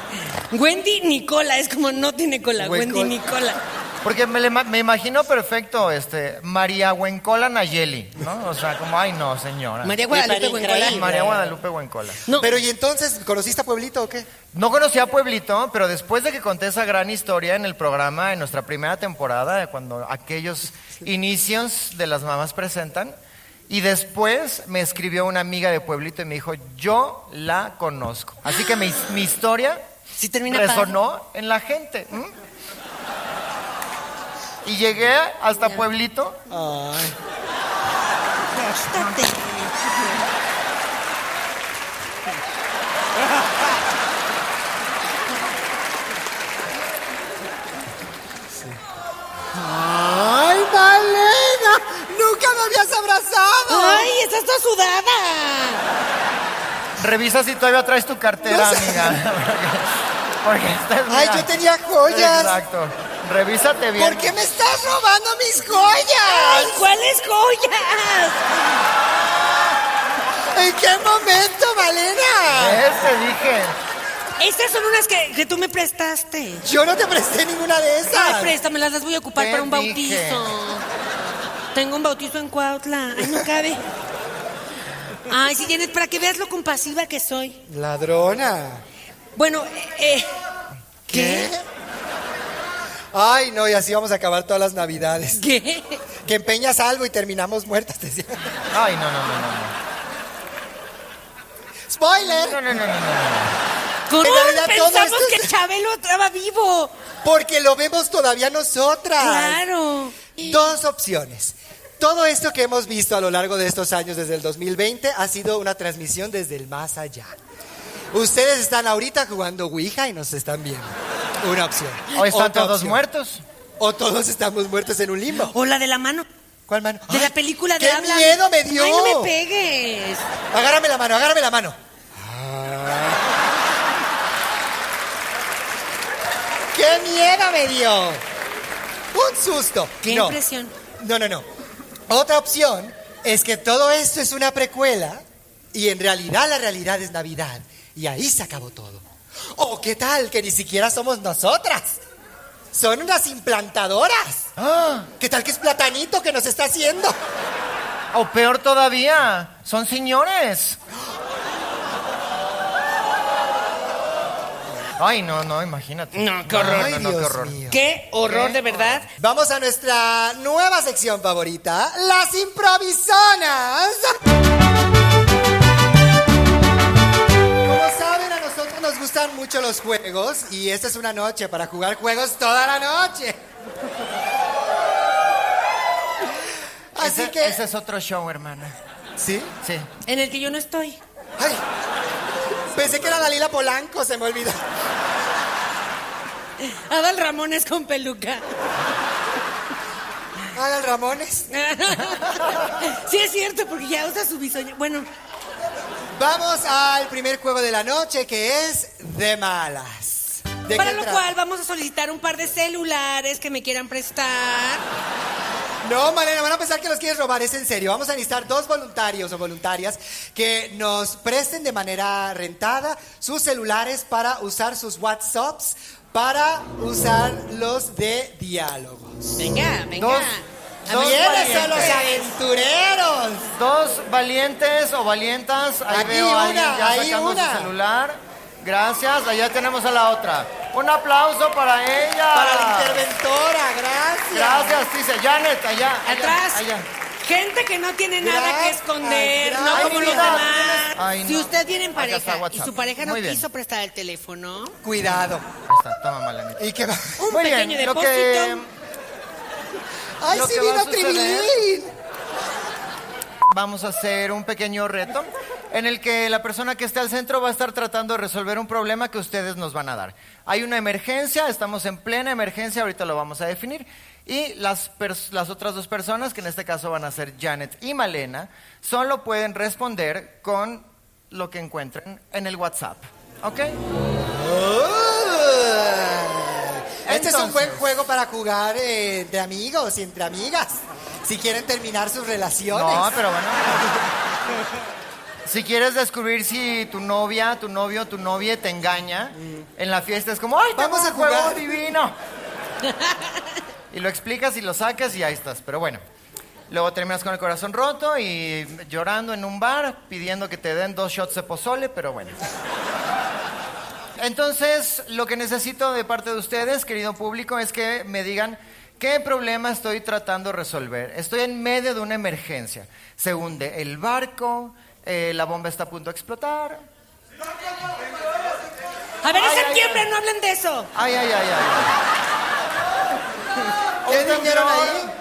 Wendy Nicola, es como no tiene cola, Huencola. Wendy Nicola. Porque me, me imagino perfecto, este, María Huencola Nayeli, ¿no? O sea, como, ay no, señora. María Guadalupe Huencola. María Guadalupe Huencola. No, Pero ¿y entonces conociste a Pueblito o qué? No conocía a Pueblito, pero después de que conté esa gran historia en el programa, en nuestra primera temporada, cuando aquellos inicios de las mamás presentan, y después me escribió una amiga de Pueblito y me dijo, yo la conozco. Así que mi, mi historia sí termina resonó en la gente. Y llegué hasta Pueblito. Ay. ¡Ay, Malena! ¡Nunca me habías abrazado! Ay, estás toda sudada. Revisa si todavía traes tu cartera, No sé. amiga. (laughs) Porque, porque esta es ¡Ay, yo tenía joyas! Exacto. Revísate bien. ¿Por qué me estás robando mis joyas? Ay, ¿cuáles joyas? ¿En qué momento, Malena? ¿Ves? Te dije. Estas son unas que, que tú me prestaste. Yo no te presté ninguna de Ay, esas. préstamelas, las voy a ocupar para un dije. bautizo. Tengo un bautizo en Cuautla. Ay, no cabe. Ay, si tienes, para que veas lo compasiva que soy. Ladrona. Bueno, eh, ¿Qué? Ay, no, y así vamos a acabar todas las navidades. ¿qué? Que empeñas algo y terminamos muertas, decía. Ay, no, no, no, no. ¡Spoiler! No, no, no, no, no. no. ¿Cómo pensamos esto es- que Chabelo estaba vivo? Porque lo vemos todavía nosotras. Claro. Dos opciones. Todo esto que hemos visto a lo largo de estos años desde el 2020 ha sido una transmisión desde el más allá. Ustedes están ahorita jugando Ouija y nos están viendo. Una opción. Hoy están Otra todos opción. muertos. O todos estamos muertos en un limbo. O la de la mano. ¿Cuál mano? De la película de ¡Qué Habla. miedo me dio! Ay, no me pegues. Agárrame la mano, agárrame la mano. ¡Qué miedo me dio! Un susto. Qué No. impresión. No, no, no. Otra opción es que todo esto es una precuela y en realidad la realidad es Navidad. Y ahí se acabó todo. ¿O qué tal que ni siquiera somos nosotras? Son unas implantadoras. Ah, ¿Qué tal que es Platanito que nos está haciendo? o peor todavía, son señores. Ay, no, no, imagínate. No, qué horror. No, Ay, no, no, Dios qué horror. mío. Qué horror, de verdad. Vamos a nuestra nueva sección favorita, las improvisonas. Mucho los juegos y esta es una noche para jugar juegos toda la noche. (laughs) Así Ese, que... ese es otro show, hermana. ¿Sí? Sí. En el que yo no estoy. Ay, pensé que era Dalila Polanco, se me olvidó. Adal Ramones con peluca. Adal Ramones. (laughs) sí, es cierto, porque ya usa su bisoño. Bueno, Vamos al primer juego de la noche que es de malas. ¿De para lo trata? cual vamos a solicitar un par de celulares que me quieran prestar. No, Malena, van a pensar que los quieres robar, es en serio. Vamos a necesitar dos voluntarios o voluntarias que nos presten de manera rentada sus celulares para usar sus WhatsApps, para usar los de diálogos. Venga, venga. Dos- ¡Vienes a los aventureros! Dos valientes o valientas. Ahí Aquí veo a alguien una, ya ahí sacando una. su celular. Gracias. Allá tenemos a la otra. Un aplauso para ella. Para la interventora, gracias. Gracias, dice Janet, allá. allá, Atrás. allá. Gente que no tiene nada que esconder, no como los demás. Ay, Si usted tiene pareja y su pareja no bien. quiso prestar el teléfono, Cuidado. Está, toma. ¿Y qué va? un Muy bien, pequeño lo depósito. que ¡Ay, sí va vino suceder- Tribilín! vamos a hacer un pequeño reto. en el que la persona que esté al centro va a estar tratando de resolver un problema que ustedes nos van a dar. Hay una emergencia, estamos en plena emergencia, ahorita lo vamos a definir. Y las, las otras dos personas, que en este caso van a ser Janet y Malena, solo pueden responder con lo que encuentren en el WhatsApp. ¿Ok? Este es un buen juego para jugar eh, entre amigos y entre amigas. Si quieren terminar sus relaciones. No, pero bueno. Si quieres descubrir si tu novia, tu novio, tu novia te engaña en la fiesta, es como, ¡ay, Vamos a un juego jugar". divino! y lo explicas y lo sacas y ahí estás. Pero bueno, luego terminas con el corazón roto y llorando en un bar, pidiendo que te den dos shots de pozole, pero bueno. Entonces, lo que necesito de parte de ustedes, querido público, es que me digan qué problema estoy tratando de resolver. Estoy en medio de una emergencia. Se hunde el barco, eh, la bomba está a punto de explotar. A ver, es ay, septiembre, ay. no hablen de eso. Ay, ay, ay, ay. ¿Qué dijeron ahí?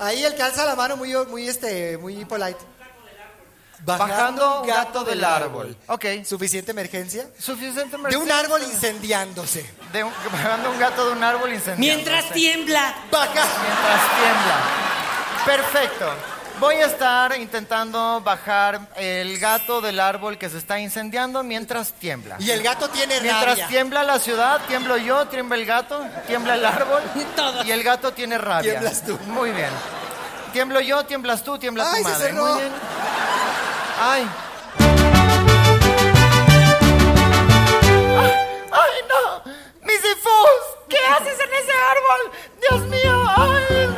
Ahí el que alza la mano muy, muy, este, muy polite. Bajando un gato del árbol. Ok. ¿Suficiente emergencia? Suficiente De un árbol incendiándose. De un- (laughs) bajando un gato de un árbol incendiado. Mientras tiembla. Baja. Mientras tiembla. Perfecto. Voy a estar intentando bajar el gato del árbol que se está incendiando mientras tiembla. Y el gato tiene Mientras rabia. tiembla la ciudad, tiemblo yo, tiembla el gato, tiembla el árbol (laughs) Todos. y el gato tiene rabia. Tiemblas tú. Muy bien. Tiemblo yo, tiemblas tú, tiembla Ay, tu se madre. cerró. Muy bien. Ay. ¡Ay, no! ¡Misifus! ¿Qué haces en ese árbol? ¡Dios mío! ¡Ay!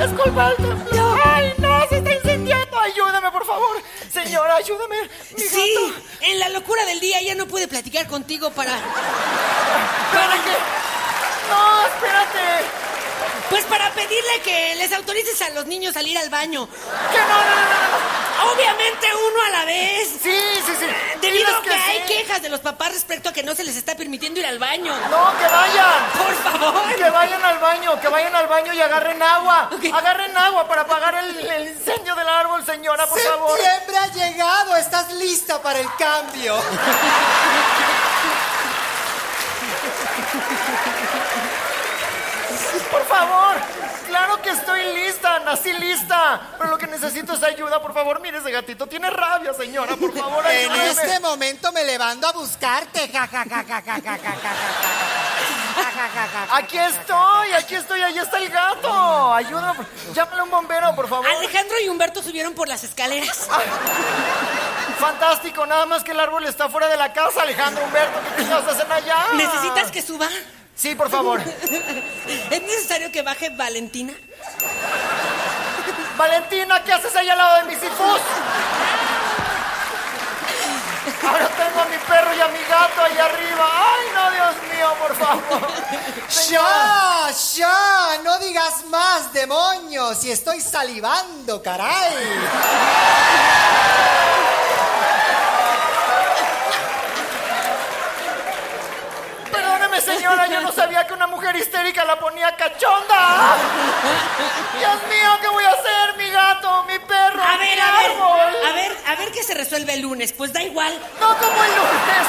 ¡Es culpa del temblor! ¡Ay, no! ¡Se está incendiando! ¡Ayúdame, por favor! Señora, ayúdame. Mi Sí, gato. en la locura del día ya no pude platicar contigo para. ¿Para qué? ¡No, espérate! Pues para pedirle que les autorices a los niños a ir al baño. ¡Que no, no, no, no! Obviamente uno a la vez. Sí, sí, sí. Debido a que hay sí. quejas de los papás respecto a que no se les está permitiendo ir al baño. ¡No, que vayan! Por favor. Que vayan al baño, que vayan al baño y agarren agua. Agarren agua para apagar el, el incendio del árbol, señora, por favor. Septiembre ha llegado. Estás lista para el cambio. (laughs) favor. Claro que estoy lista, nací lista. Pero lo que necesito es ayuda, por favor. Mire ese gatito, tiene rabia, señora, por favor. En este momento me levanto a buscarte. Ja, ja, ja, ja, ja, ja, ja, ja. Aquí estoy, aquí estoy, ahí está el gato. Ayúdame, llámale a un bombero, por favor. Alejandro y Humberto subieron por las escaleras. Fantástico, nada más que el árbol está fuera de la casa, Alejandro Humberto. ¿Qué chingados hacen allá? ¿Necesitas que suba? Sí, por favor. (laughs) ¿Es necesario que baje Valentina? Valentina, ¿qué haces ahí al lado de mi sifus? Ahora tengo a mi perro y a mi gato ahí arriba. Ay, no, Dios mío, por favor. ¡Ya! ¡Ya! No digas más, demonios. Y estoy salivando, caray. Señora, yo no sabía que una mujer histérica la ponía cachonda. Dios mío, ¿qué voy a hacer? Mi gato, mi perro, A mi ver, a ver, árbol. a ver, a ver qué se resuelve el lunes. Pues da igual. No como el lunes.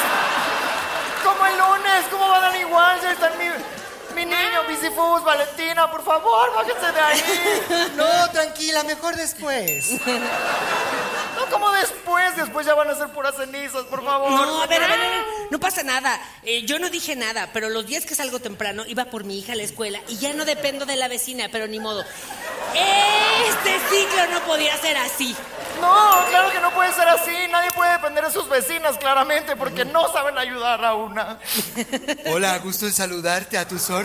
Como el lunes, ¿cómo va a dar igual? Ya está mi, mi niño, Bisifus, Valentina, por favor, bájense de ahí. (laughs) No, tranquila, mejor después. (laughs) No como después, después ya van a ser puras cenizas, por favor. No, a ver, a ver, a ver, no pasa nada. Eh, yo no dije nada, pero los días que salgo temprano iba por mi hija a la escuela y ya no dependo de la vecina, pero ni modo. Este ciclo no podía ser así. No, claro que no puede ser así. Nadie puede depender de sus vecinas, claramente, porque no saben ayudar a una. Hola, gusto en saludarte a tus órdenes.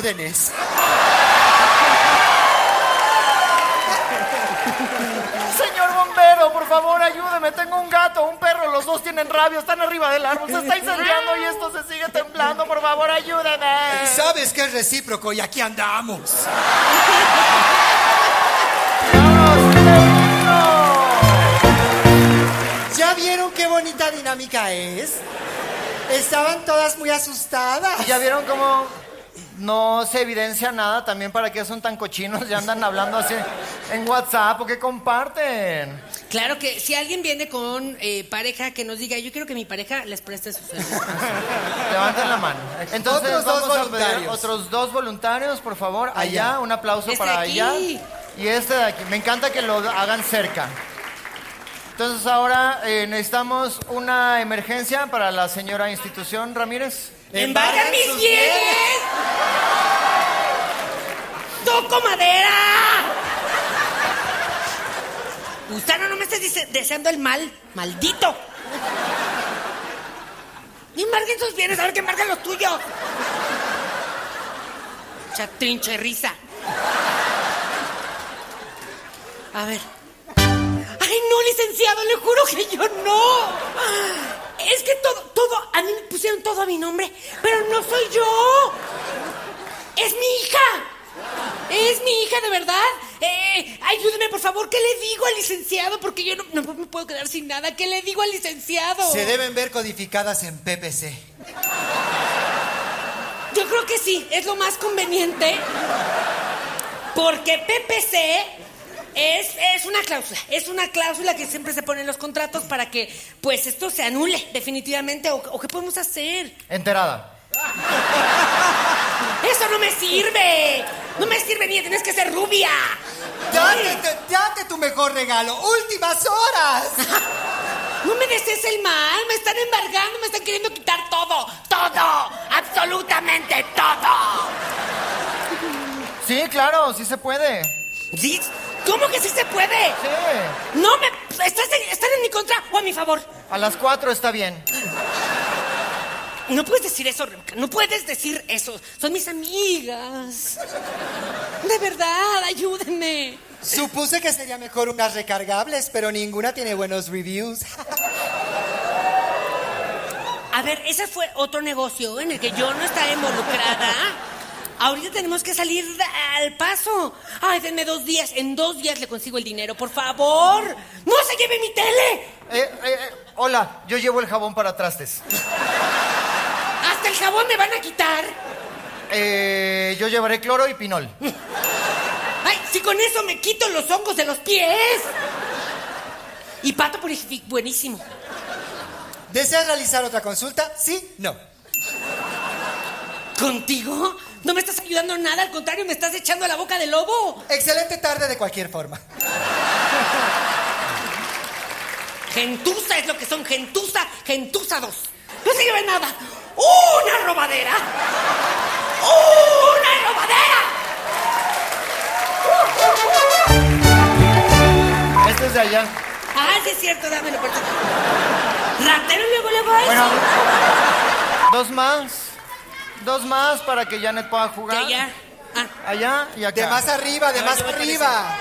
Señor bombero, por favor, ayúdeme. Tengo un gato, un perro, los dos tienen rabia, están arriba del árbol, se está incendiando y esto se sigue temblando. Por favor, ayúdeme. Sabes que es recíproco y aquí andamos. ¿Ya vieron qué bonita dinámica es? Estaban todas muy asustadas. ¿Ya vieron cómo no se evidencia nada también para qué son tan cochinos y andan hablando así en WhatsApp o qué comparten? Claro que si alguien viene con eh, pareja que nos diga, yo quiero que mi pareja les preste su servicio. (laughs) Levanten la mano. Entonces Otros dos a pedir voluntarios. otros dos voluntarios, por favor. Allá, Allá. un aplauso Este para aquí. allá. Y este de aquí. Me encanta que lo hagan cerca. Entonces ahora eh, necesitamos una emergencia para la señora institución Ramírez. ¡Embargan mis bienes! ¡Toco madera! Gusano, no me estés deseando el mal. ¡Maldito! Embarguen sus bienes, a ver que embarguen los tuyos. Chatrinche risa. A ver. ¡Ay, no, licenciado! Le juro que yo no. Es que todo, todo, a mí me pusieron todo a mi nombre, pero no soy yo. Es mi hija. Es mi hija, de verdad. Eh, ayúdeme, por favor. ¿Qué le digo al licenciado? Porque yo no, no me puedo quedar sin nada. ¿Qué le digo al licenciado? Se deben ver codificadas en PPC. Yo creo que sí, es lo más conveniente. Porque PPC es, es una cláusula. Es una cláusula que siempre se pone en los contratos para que, pues, esto se anule definitivamente. ¿O, o qué podemos hacer? Enterada. (laughs) ¡Eso no me sirve! ¡No me sirve ni tienes que ser rubia! Date, te- date tu mejor regalo. Últimas horas. (laughs) No me desees el mal, me están embargando, me están queriendo quitar todo, todo, absolutamente todo. Sí, claro, sí se puede. ¿Sí? ¿Cómo que sí se puede? Sí. No me... ¿Estás en, están en mi contra o a mi favor? A las cuatro está bien. No puedes decir eso, Rebeca, no puedes decir eso. Son mis amigas. De verdad, ayúdenme. Supuse que sería mejor unas recargables, pero ninguna tiene buenos reviews. A ver, ese fue otro negocio en el que yo no estaba involucrada. Ahorita tenemos que salir al paso. Ay, denme dos días. En dos días le consigo el dinero, por favor. ¡No se lleve mi tele! Eh, eh, eh, hola, yo llevo el jabón para trastes. Hasta el jabón me van a quitar. Eh, yo llevaré cloro y pinol. Ay, si con eso me quito los hongos de los pies. Y pato purific, buenísimo. ¿Deseas realizar otra consulta? Sí, no. ¿Contigo? No me estás ayudando en nada, al contrario, me estás echando a la boca del lobo. Excelente tarde de cualquier forma. Gentuza es lo que son, gentuza, gentuza dos. No se lleve nada. ¡Una robadera! ¡Una robadera! Este es de allá. Ah, sí es cierto, dámelo por favor. Ratero luego, luego a eso. Bueno, dos más. Dos más para que Janet pueda jugar. Ya, ya. Ah, Allá y acá. De más arriba, de A ver, más arriba.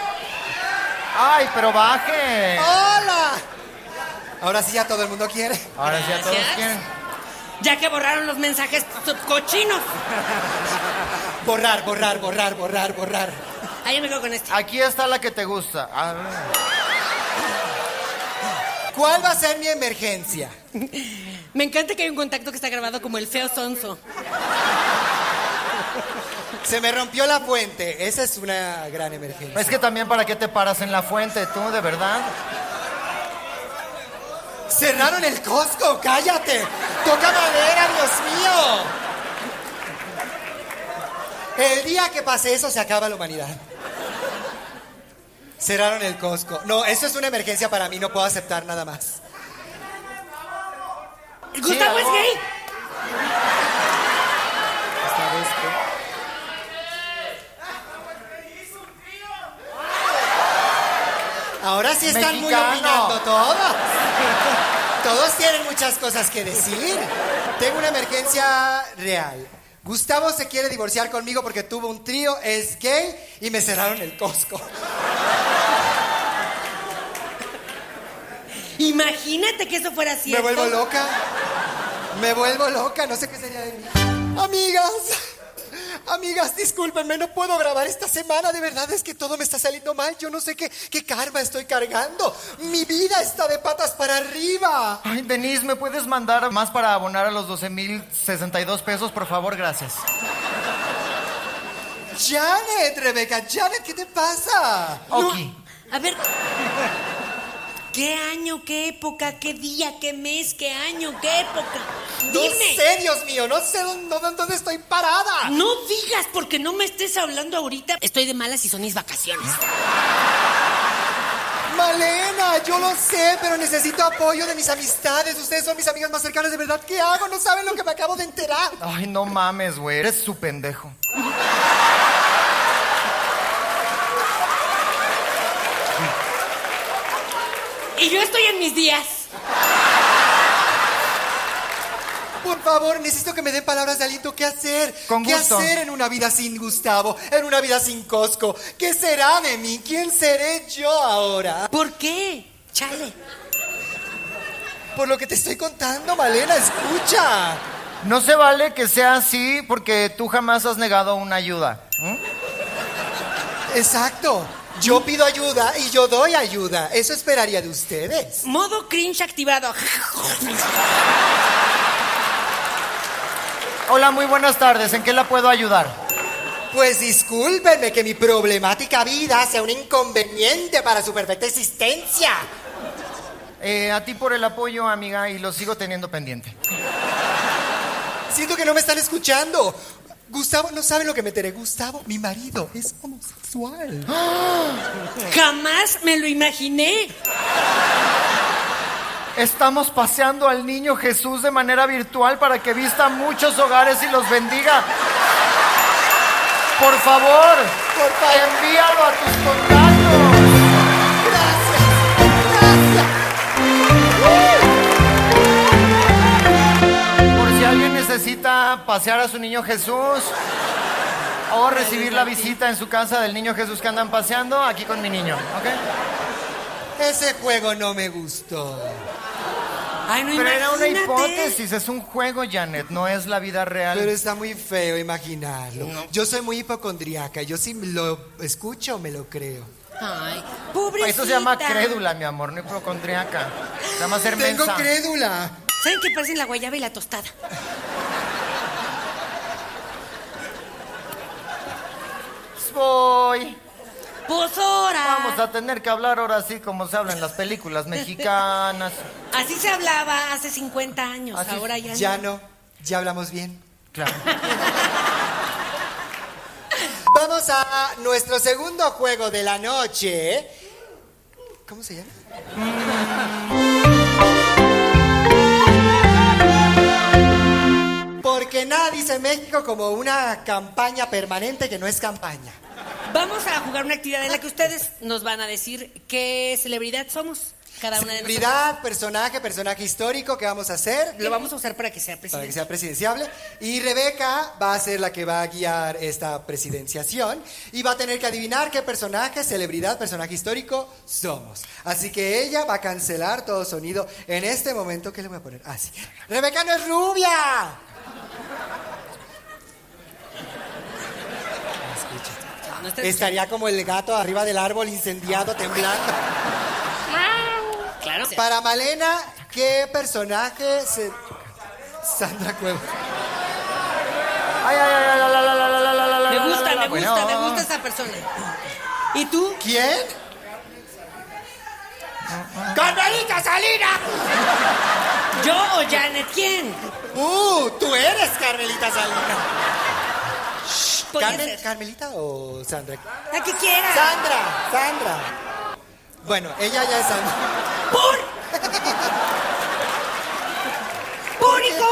Ay, pero baje. ¡Hola! Ahora sí ya todo el mundo quiere. Ahora sí a todos quieren. ya que borraron los mensajes cochinos. (laughs) Borrar, borrar, borrar, borrar, borrar. Ah, yo me quedo con este. Aquí está la que te gusta. A ver. ¿Cuál va a ser mi emergencia? (laughs) Me encanta que hay un contacto que está grabado como el feo sonso. Se me rompió la fuente. Esa es una gran emergencia. Es que también para qué te paras en la fuente, tú, de verdad. Cerraron el Costco, cállate. Toca madera, Dios mío. El día que pase eso se acaba la humanidad. Cerraron el Costco. No, eso es una emergencia para mí, no puedo aceptar nada más. Gustavo es gay. Ahora sí están muy Mexicano. opinando todos. Todos tienen muchas cosas que decir. Tengo una emergencia real. Gustavo se quiere divorciar conmigo porque tuvo un trío, es gay y me cerraron el Costco. Imagínate que eso fuera Me cierto. vuelvo loca. Me vuelvo loca, no sé qué sería de mí. Amigas, amigas, discúlpenme, no puedo grabar esta semana. De verdad es que todo me está saliendo mal. Yo no sé qué, qué karma estoy cargando. Mi vida está de patas para arriba. Ay, Denise, ¿me puedes mandar más para abonar a los 12.062 pesos, por favor? Gracias. Janet, Rebeca, Janet, ¿qué te pasa? No, Ok. a ver. ¿Qué año, qué época, qué día, qué mes, qué año, qué época? No Dime. sé, Dios mío, no sé dónde, dónde estoy parada. No digas porque no me estés hablando ahorita. Estoy de malas y son mis vacaciones. Malena, yo lo sé, pero necesito apoyo de mis amistades. Ustedes son mis amigas más cercanas, de verdad. ¿Qué hago? No saben lo que me acabo de enterar. Ay, no mames, güey. Eres su pendejo. Y yo estoy en mis días. Por favor, necesito que me den palabras de aliento. ¿Qué hacer? Con ¿Qué gusto. hacer en una vida sin Gustavo? En una vida sin Costco. ¿Qué será de mí? ¿Quién seré yo ahora? ¿Por qué? Chale. Por lo que te estoy contando, Malena, escucha. No se vale que sea así porque tú jamás has negado una ayuda. ¿m? Exacto. Yo pido ayuda y yo doy ayuda. Eso esperaría de ustedes. Modo cringe activado. Hola, muy buenas tardes. ¿En qué la puedo ayudar? Pues discúlpenme que mi problemática vida sea un inconveniente para su perfecta existencia. Eh, a ti por el apoyo, amiga, y lo sigo teniendo pendiente. Siento que no me están escuchando. Gustavo, no saben lo que me enteré. Gustavo, mi marido, es homosexual. (gasps) Jamás me lo imaginé. Estamos paseando al niño Jesús de manera virtual para que vista muchos hogares y los bendiga. Por favor, Por favor. envíalo a tus contactos. Necesita pasear a su niño Jesús o recibir la visita en su casa del niño Jesús que andan paseando, aquí con mi niño, ¿ok? Ese juego no me gustó. Ay, no Pero era una hipótesis, es un juego, Janet, no es la vida real. Pero está muy feo imaginarlo. Yo soy muy hipocondriaca. Yo si lo escucho, me lo creo. Ay, pobrecita. Eso se llama crédula, mi amor, no hipocondriaca. Se llama ser Tengo mensa. crédula. ¿Saben qué parecen la guayaba y la tostada? Voy. Pues ahora. Vamos a tener que hablar ahora sí como se habla en las películas mexicanas. (laughs) Así se hablaba hace 50 años. Así- ahora ya, Ya no. no. Ya hablamos bien. Claro. (laughs) Vamos a nuestro segundo juego de la noche. ¿Cómo se llama? Porque nada dice México como una campaña permanente que no es campaña. Vamos a jugar una actividad en la que ustedes nos van a decir qué celebridad somos. Cada una de nosotros. Celebridad, personaje, personaje histórico que vamos a hacer. Lo vamos a usar para que sea para que sea presidenciable. Y Rebeca va a ser la que va a guiar esta presidenciación y va a tener que adivinar qué personaje, celebridad, personaje histórico somos. Así que ella va a cancelar todo sonido en este momento. ¿Qué le voy a poner? Ah, sí. Rebeca no es rubia. No Estaría como el gato arriba del árbol incendiado, temblando. Para Malena, ¿qué personaje se... Sandra Cuevas. Ay, ay, ay, la, la, la, Me gusta, me gusta, me gusta esa persona. ¿Y tú? ¿Quién? ¡Carmelita Salinas! ¿Yo o Janet? ¿Quién? ¡Uh! ¡Tú eres Carmelita Salinas! ¿Carmen, ¿Carmelita o Sandra? La que. Sandra, Sandra. Bueno, ella ya es Sandra. ¡Por! ¡Público!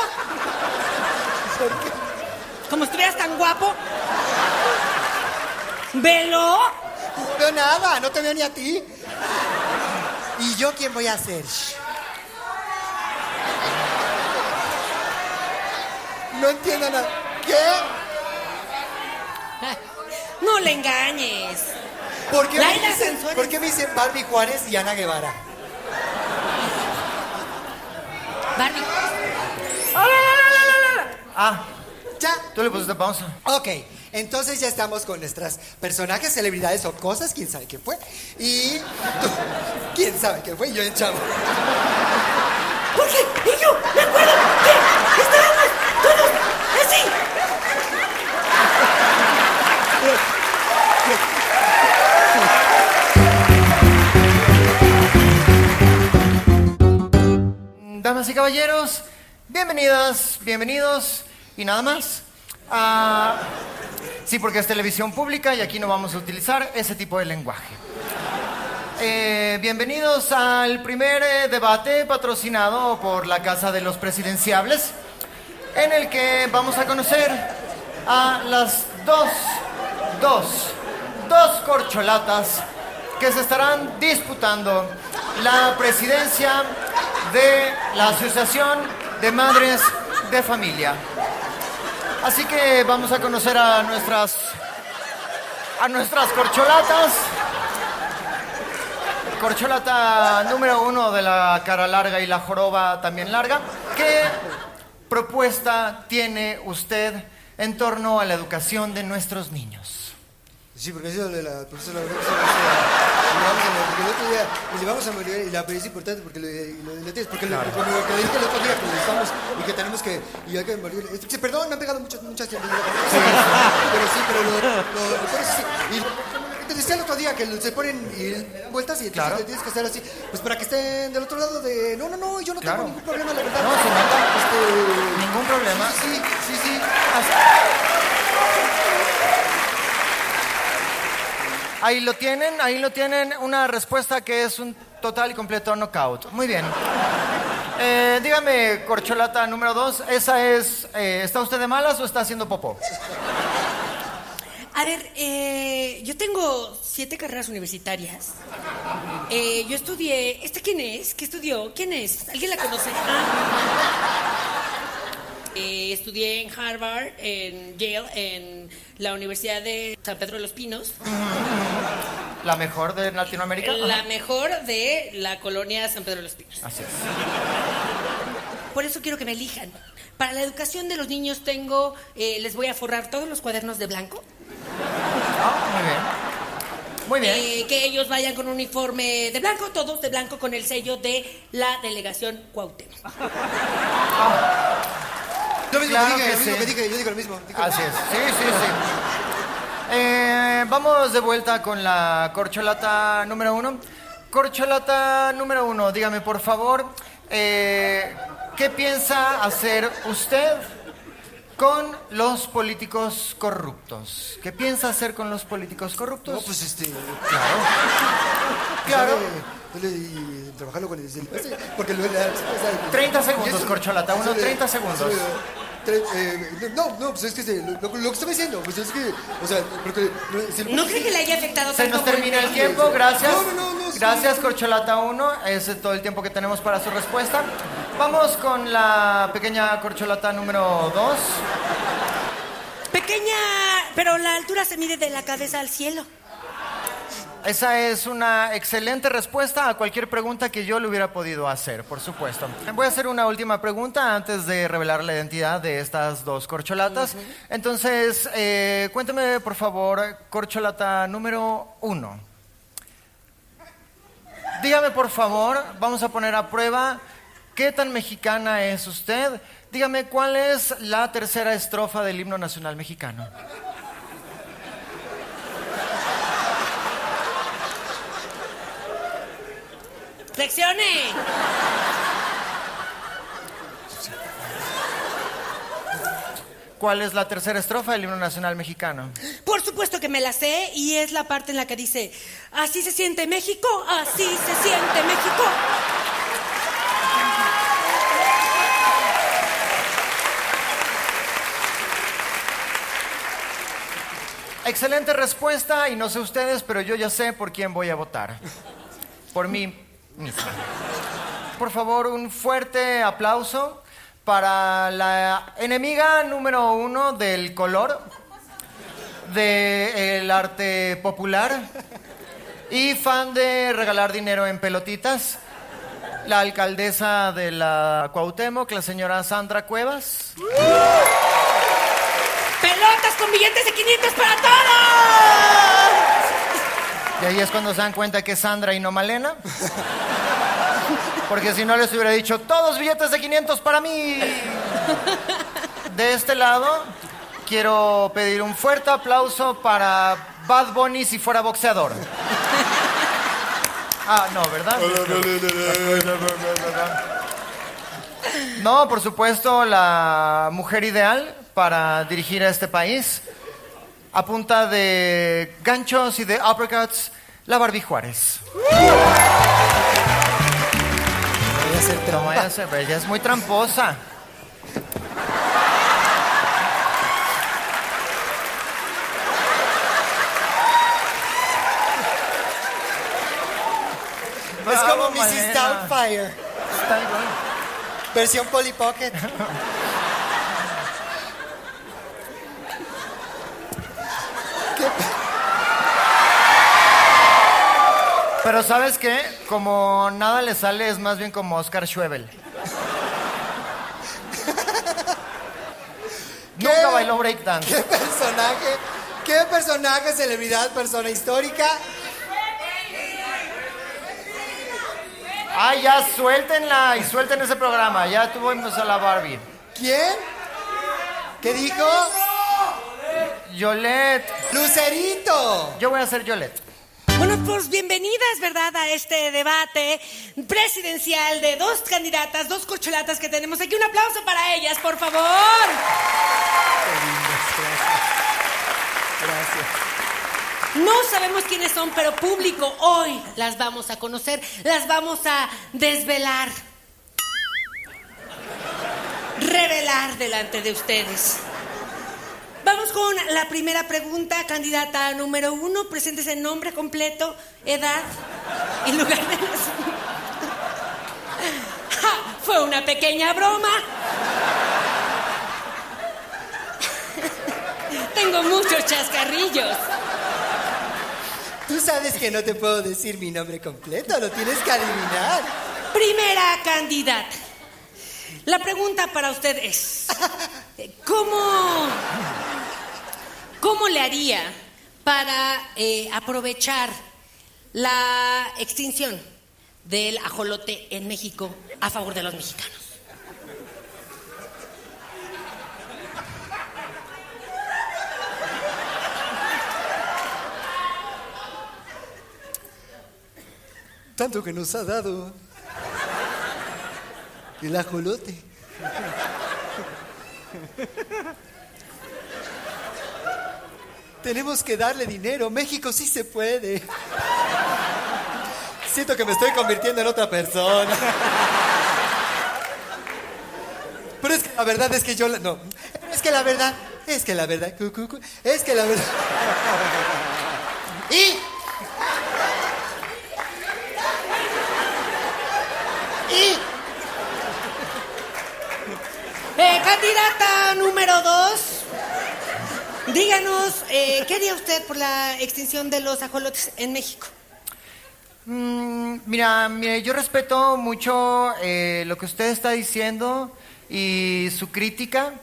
Como estuvieras tan guapo. ¿Velo? No veo nada, no te veo ni a ti. ¿Y yo quién voy a ser? No entiendo nada. ¿Qué? No le engañes. ¿Por qué, me dicen. ¿Por qué me dicen Barbie Juárez y Ana Guevara? Barbie. Ah, Ya. tú le pusiste pausa. Ok, entonces ya estamos con nuestras personajes, celebridades o cosas, quién sabe qué fue. Y tú, quién sabe qué fue, yo el chavo. ¿Por qué? ¿Y yo? ¿Me acuerdo? ¿Qué? Estábamos todos así. Damas y caballeros, bienvenidas, bienvenidos y nada más. Ah, sí, porque es televisión pública y aquí no vamos a utilizar ese tipo de lenguaje. Eh, bienvenidos al primer eh, debate patrocinado por la Casa de los Presidenciables, en el que vamos a conocer a las dos, dos, dos corcholatas que se estarán disputando la presidencia de la Asociación de Madres de Familia. Así que vamos a conocer a nuestras a nuestras corcholatas. Corcholata número uno de la cara larga y la joroba también larga. ¿Qué propuesta tiene usted en torno a la educación de nuestros niños? Sí, porque eso de la profesora o sea, a- porque el otro día y le vamos a morir y la pero es importante porque lo, lo, lo tienes, porque lo, porque lo que dije el otro día que estamos y que tenemos que y hay que que, perdón, me han pegado muchas muchas (laughs) pero sí, pero lo, lo, es sí. Y como te decía el otro día que se ponen y vueltas y Claro. le tienes que hacer así, pues para que estén del otro lado de no, no, no, yo no Claro. tengo ningún problema, la verdad. No, se nota. Este, Ningún problema. Sí, sí, sí. Ahí lo tienen, ahí lo tienen, una respuesta que es un total y completo knockout. Muy bien. Eh, dígame, corcholata número dos, ¿esa es, eh, ¿está usted de malas o está haciendo popó? A ver, eh, yo tengo siete carreras universitarias. Yo estudié. ¿Esta quién es? ¿Qué estudió? ¿Quién es? ¿Alguien la conoce? Ah. Eh, estudié en Harvard, en Yale, en la Universidad de San Pedro de los Pinos, (laughs) ¿La mejor de Latinoamérica? la Ajá. mejor de la colonia San Pedro de los Pinos. Así es. Por eso quiero que me elijan. Para la educación de los niños tengo, eh, les voy a forrar todos los cuadernos de blanco. Ah, muy bien. Muy bien. Eh, que ellos vayan con un uniforme de blanco, todos de blanco con el sello de la delegación Cuauhtémoc. Lo mismo Claro que dije, que lo mismo sí. que dije, yo digo lo mismo. Digo- Así es. Sí, sí, sí. Eh, vamos de vuelta con la corcholata número uno. Corcholata número uno, dígame por favor, eh, ¿qué piensa hacer usted con los políticos corruptos? ¿Qué piensa hacer con los políticos corruptos? No, pues este. claro. Claro. Dale, dale y trabajarlo con el. Porque lo. la- o sea, 30 segundos, Corcholata, uno, eso de- 30 segundos. Eh, no, no, pues es que se- lo, que estoy diciendo, pues es que. O sea, porque. ¿No cree que le haya afectado Se nos termina el tiempo, gracias. No, no, no, sí. Gracias, Corcholata 1. Ese es todo el tiempo que tenemos para su respuesta. Vamos con la pequeña Corcholata número 2. Pequeña, pero la altura se mide de la cabeza al cielo. Esa es una excelente respuesta a cualquier pregunta que yo le hubiera podido hacer, por supuesto. Voy a hacer una última pregunta antes de revelar la identidad de estas dos corcholatas. Entonces, eh, cuénteme, por favor, corcholata número uno. Dígame, por favor, vamos a poner a prueba qué tan mexicana es usted. Dígame, ¿cuál es la tercera estrofa del himno nacional mexicano? ¡Flexione! ¿Cuál es la tercera estrofa del himno nacional mexicano? Por supuesto que me la sé y es la parte en la que dice, así se siente México, así se siente México. Excelente respuesta y no sé ustedes, pero yo ya sé por quién voy a votar. Por mí. Por favor, un fuerte aplauso para la enemiga número uno del color, del arte popular y fan de regalar dinero en pelotitas, la alcaldesa de la Cuauhtémoc, la señora Sandra Cuevas. ¡Pelotas con billetes de 500 para todos! Y ahí es cuando se dan cuenta que es Sandra y no Malena. Porque si no les hubiera dicho, todos billetes de 500 para mí. De este lado, quiero pedir un fuerte aplauso para Bad Bunny si fuera boxeador. Ah, no, ¿verdad? No, por supuesto, la mujer ideal para dirigir a este país. A punta de ganchos y de uppercuts, la Barbie Juárez. Voy a hacer No vaya a ser, ella es muy tramposa. Es como Mrs. Doubtfire, Está igual. versión Polly Pocket. (laughs) Pero ¿sabes qué? Como nada le sale, es más bien como Oscar Schwebel. Nunca bailó breakdance. ¿Qué personaje? ¿Qué personaje, celebridad, persona histórica? Ay, ya, suéltenla y suelten ese programa. Ya tuvimos a la Barbie. ¿Quién? ¿Qué dijo? Yolette. Lucerito. Yo voy a ser Yolette. Bueno, pues bienvenidas, ¿verdad?, a este debate presidencial de dos candidatas, dos corcholatas que tenemos aquí. Un aplauso para ellas, por favor. Gracias. No sabemos quiénes son, pero público, hoy las vamos a conocer, las vamos a desvelar, revelar delante de ustedes. Vamos con la primera pregunta, candidata número uno. Preséntese nombre completo, edad y lugar de nacimiento. Ja, (laughs) Fue una pequeña broma. (laughs) Tengo muchos chascarrillos. Tú sabes que no te puedo decir mi nombre completo, lo tienes que adivinar. Primera candidata. La pregunta para usted es, ¿cómo, cómo le haría para eh, aprovechar la extinción del ajolote en México a favor de los mexicanos? Tanto que nos ha dado el ajolote. Tenemos que darle dinero. México sí se puede. Siento que me estoy convirtiendo en otra persona. Pero es que la verdad es que yo... la- No, es que la verdad, es que la verdad, es que la verdad... Y... Eh, candidata número dos, díganos, eh, ¿qué haría usted por la extinción de los ajolotes en México? Mm, mira, mire, yo respeto mucho eh, lo que usted está diciendo y su crítica,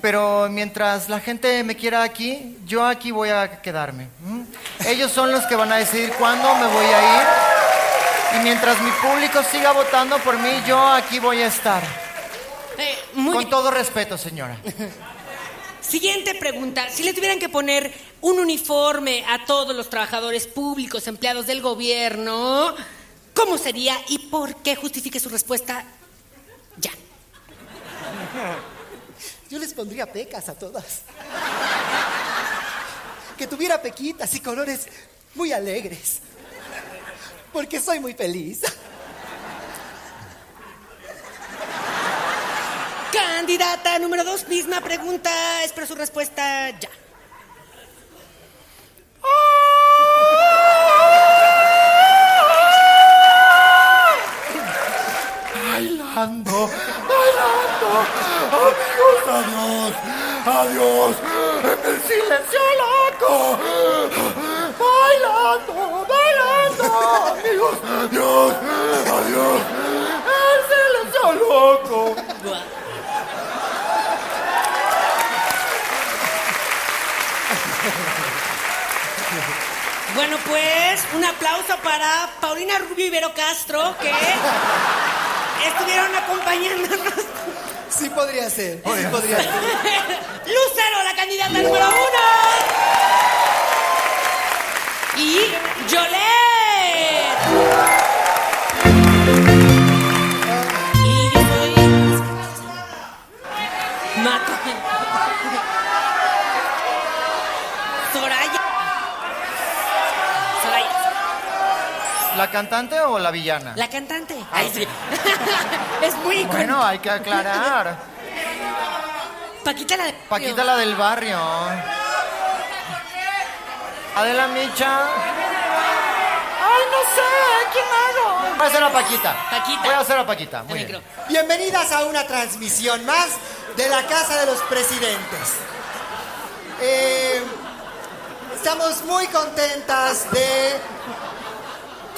pero mientras la gente me quiera aquí, yo aquí voy a quedarme. Ellos son los que van a decidir cuándo me voy a ir. Y mientras mi público siga votando por mí, yo aquí voy a estar. Eh, muy Con bien. todo respeto, señora. (laughs) Siguiente pregunta. Si le tuvieran que poner un uniforme a todos los trabajadores públicos, empleados del gobierno, ¿cómo sería y por qué justifique su respuesta ya? Yo les pondría pecas a todas. Que tuviera pequitas y colores muy alegres. Porque soy muy feliz. Candidata número dos, misma pregunta. Espero su respuesta ya. Bailando, bailando, amigos, adiós, adiós, en el silencio loco, bailando, bailando, amigos, adiós, adiós, el silencio loco. Bueno, pues un aplauso para Paulina Rubio y Vero Castro, que estuvieron acompañándonos. Sí podría ser. Sí podría ser. (laughs) Lucero, la candidata número uno. Y Yolette. ¿La cantante o la villana? La cantante. Ay, sí. (laughs) es muy icónica. Bueno, hay que aclarar. Paquita la de... Paquita la del barrio. Adela Micha. Ay, no sé, ¿quién hago? Voy a hacer a Paquita. Paquita. Voy a hacer a Paquita. Muy bien. Bienvenidas a una transmisión más de la Casa de los Presidentes. Eh, estamos muy contentas de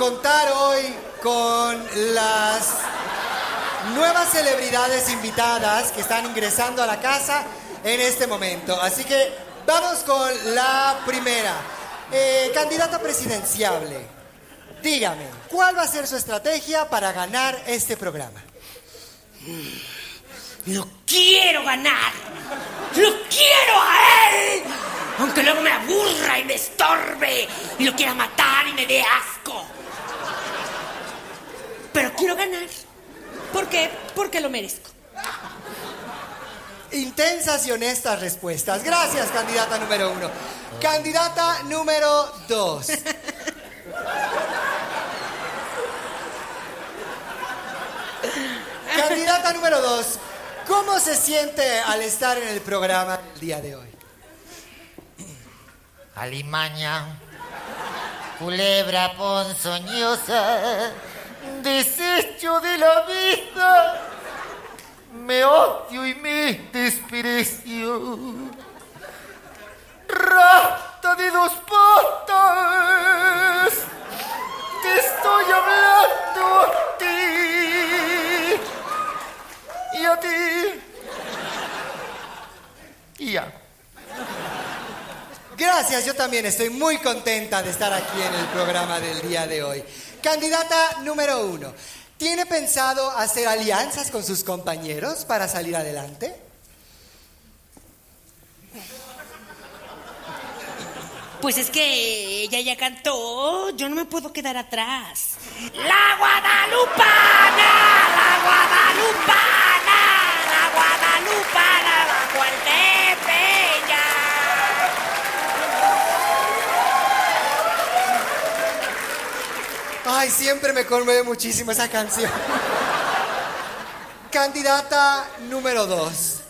contar hoy con las nuevas celebridades invitadas que están ingresando a la casa en este momento. Así que vamos con la primera. Eh, candidata presidenciable, dígame, ¿cuál va a ser su estrategia para ganar este programa? Lo quiero ganar. Lo quiero a él. Aunque luego me aburra y me estorbe y lo quiera matar y me dé asco. Pero quiero ganar. ¿Por qué? Porque lo merezco. Intensas y honestas respuestas. Gracias, candidata número uno. Candidata número dos. Candidata número dos. ¿Cómo se siente al estar en el programa el día de hoy? Alimaña, culebra ponzoñosa, desecho de la vida, me odio y me desprecio. Rata de dos patas, te estoy hablando a ti. Y a ti. Y a Gracias, yo también estoy muy contenta de estar aquí en el programa del día de hoy. Candidata número uno. ¿Tiene pensado hacer alianzas con sus compañeros para salir adelante? Pues es que ella ya cantó. Yo no me puedo quedar atrás. La Guadalupana, la Guadalupana, la Guadalupana bajo el Ay, siempre me conmueve muchísimo esa canción. Candidata número dos.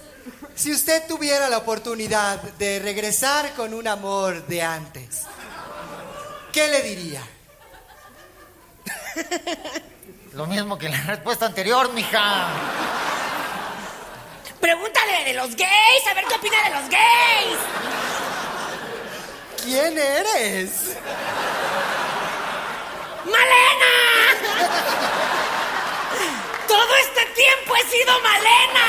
Si usted tuviera la oportunidad de regresar con un amor de antes, ¿qué le diría? (laughs) Lo mismo que la respuesta anterior, mija. Pregúntale de los gays, a ver qué opina de los gays. ¿Quién eres? ¡Malena! Todo este tiempo he sido Malena.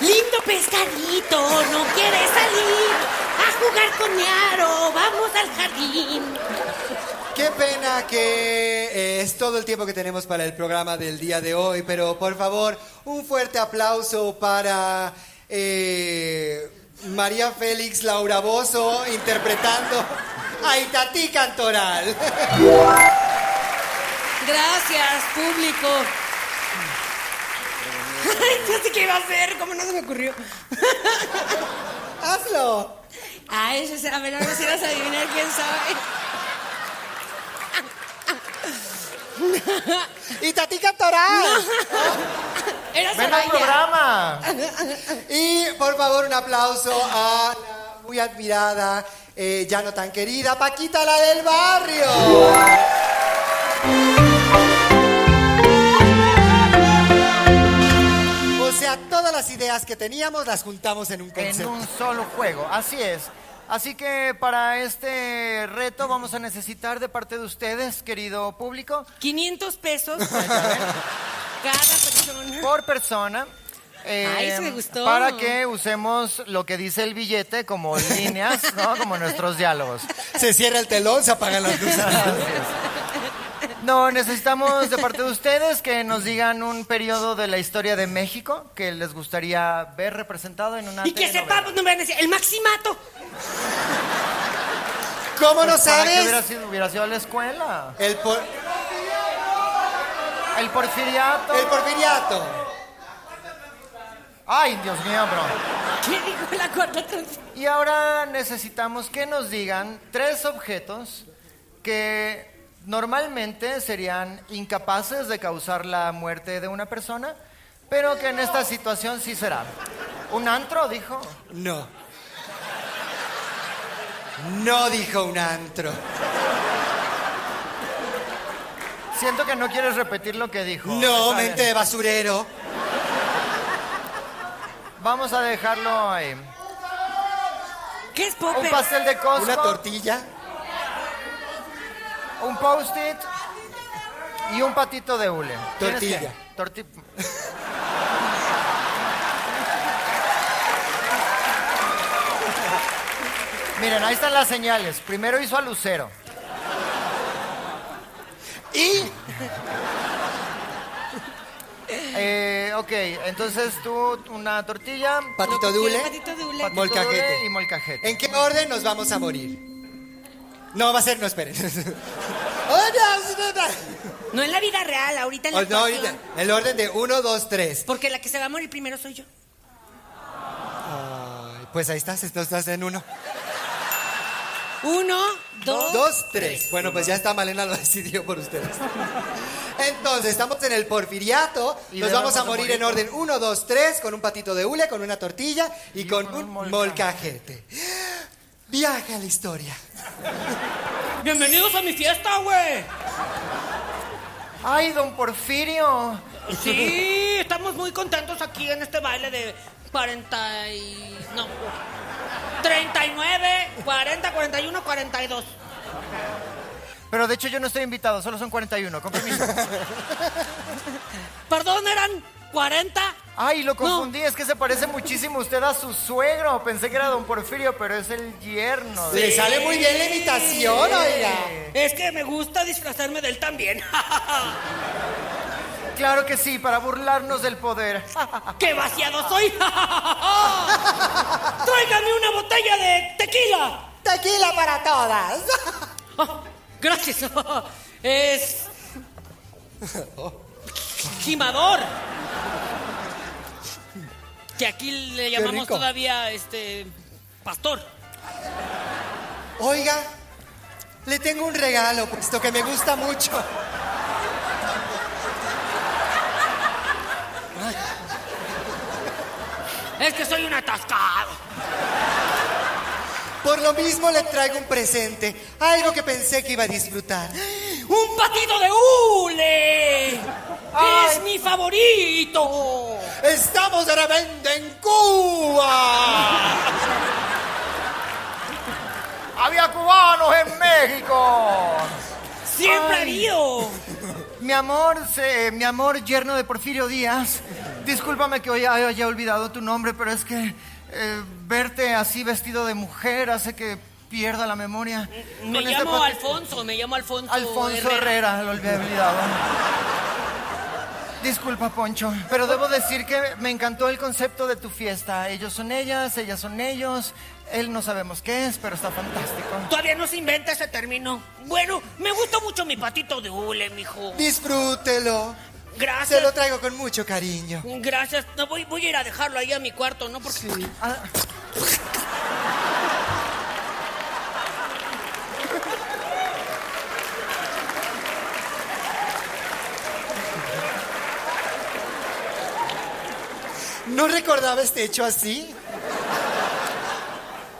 Lindo pescadito, no quiere salir a jugar con mi aro. Vamos al jardín. Qué pena que eh, es todo el tiempo que tenemos para el programa del día de hoy, pero por favor, un fuerte aplauso para eh, María Félix Laura Bozo interpretando a Itatí Cantoral. Gracias, público. Ay, no sé qué iba a hacer, ¿cómo no se me ocurrió? Hazlo. Ah, eso es, a ver, ahora si vas a adivinar quién sabe. Itatí Cantoral. Era ¡Ven al programa! Y por favor, un aplauso a la muy admirada, eh, ya no tan querida, Paquita la del barrio. O sea, todas las ideas que teníamos las juntamos en un En concepto. un solo juego, así es. Así que para este reto vamos a necesitar de parte de ustedes, querido público, 500 pesos (laughs) cada persona. por persona. Eh, Ay, se me gustó. Para que usemos lo que dice el billete como líneas, ¿no? Como nuestros diálogos. Se cierra el telón, se apagan las luces. (laughs) No, necesitamos de parte de ustedes que nos digan un periodo de la historia de México que les gustaría ver representado en una Y que sepamos, no me van a decir, el maximato. ¿Cómo no Pues, ¿para qué sabes? hubiera sido, hubiera sido a la escuela? El, por- El porfiriato. el porfiriato. Ay, Dios mío, bro. ¿Qué dijo la cuarta? Y ahora necesitamos que nos digan tres objetos que normalmente serían incapaces de causar la muerte de una persona, pero que en esta situación sí será. ¿Un antro, dijo? No. No dijo un antro. Siento que no quieres repetir lo que dijo. No, mente de basurero. Vamos a dejarlo ahí. ¿Qué es Un Popper? pastel de Costco, Una tortilla. un post-it y un patito de hule. ¿Tienes Tortilla. qué? Torti- (laughs) Miren, ahí están las señales. Primero hizo a Lucero. Y Eh, (laughs) ok, entonces tú una tortilla, patito dule. patito de hule. patito Molcajete. de hule y molcajete. ¿En qué orden nos vamos a morir? No, va a ser, no, esperen. (laughs) Oh, no, no, no. No en la vida real, ahorita en la Oh, no, ahorita, el orden de uno, dos, tres. Porque la que se va a morir primero soy yo. Ay, pues ahí estás, estás estás en uno. Uno, dos, Dos, tres. Bueno, pues ya está, Malena lo (laughs) decidió por ustedes. Entonces, estamos en el porfiriato. Y Nos vamos a vamos a morir en orden uno, dos, tres, con un patito de hule, con una tortilla y, con, con un un molcajete. Viaje a la historia. Bienvenidos a mi fiesta, güey. Ay, don Porfirio. Sí, estamos muy contentos aquí en este baile de 40 y... no. 39, 40, 41, 42. Pero de hecho yo no estoy invitado, solo son 41, con permiso. Perdón, eran 40. Ay, lo confundí, es que se parece muchísimo usted a su suegro. Pensé que era don Porfirio, pero es el yerno. de- Le sale muy bien la imitación, oiga. Es que me gusta disfrazarme de él también. (laughs) Claro que sí, para burlarnos del poder. (laughs) ¡Qué vaciado soy! (laughs) ¡Tráigame una botella de tequila! Tequila para todas. Ah, gracias. Es. Gimador. Que aquí le llamamos todavía este. Pastor. Oiga, le tengo un regalo, puesto que me gusta mucho. Es que soy un atascado. Por lo mismo le traigo un presente, algo que pensé que iba a disfrutar. ¡Un patito de hule! ¡Es mi favorito! ¡Estamos de repente en Cuba! ¡Había cubanos en México! ¡Siempre ha habido! Mi amor, mi amor yerno de Porfirio Díaz, discúlpame que hoy haya olvidado tu nombre, pero es que eh, verte así vestido de mujer hace que pierda la memoria. Me Con este llamo Alfonso, me llamo Alfonso. Alfonso Herrera, lo había olvidado. Disculpa, Poncho, pero debo decir que me encantó el concepto de tu fiesta. Ellos son ellas, ellas son ellos. Él no sabemos qué es, pero está fantástico. Todavía no se inventa ese término. Bueno, me gusta mucho mi patito de hule, mijo. Disfrútelo. Se Gracias. lo traigo con mucho cariño. Gracias. No, voy, voy a ir a dejarlo ahí a mi cuarto, ¿no? Porque Ah, ¿No recordaba este hecho así?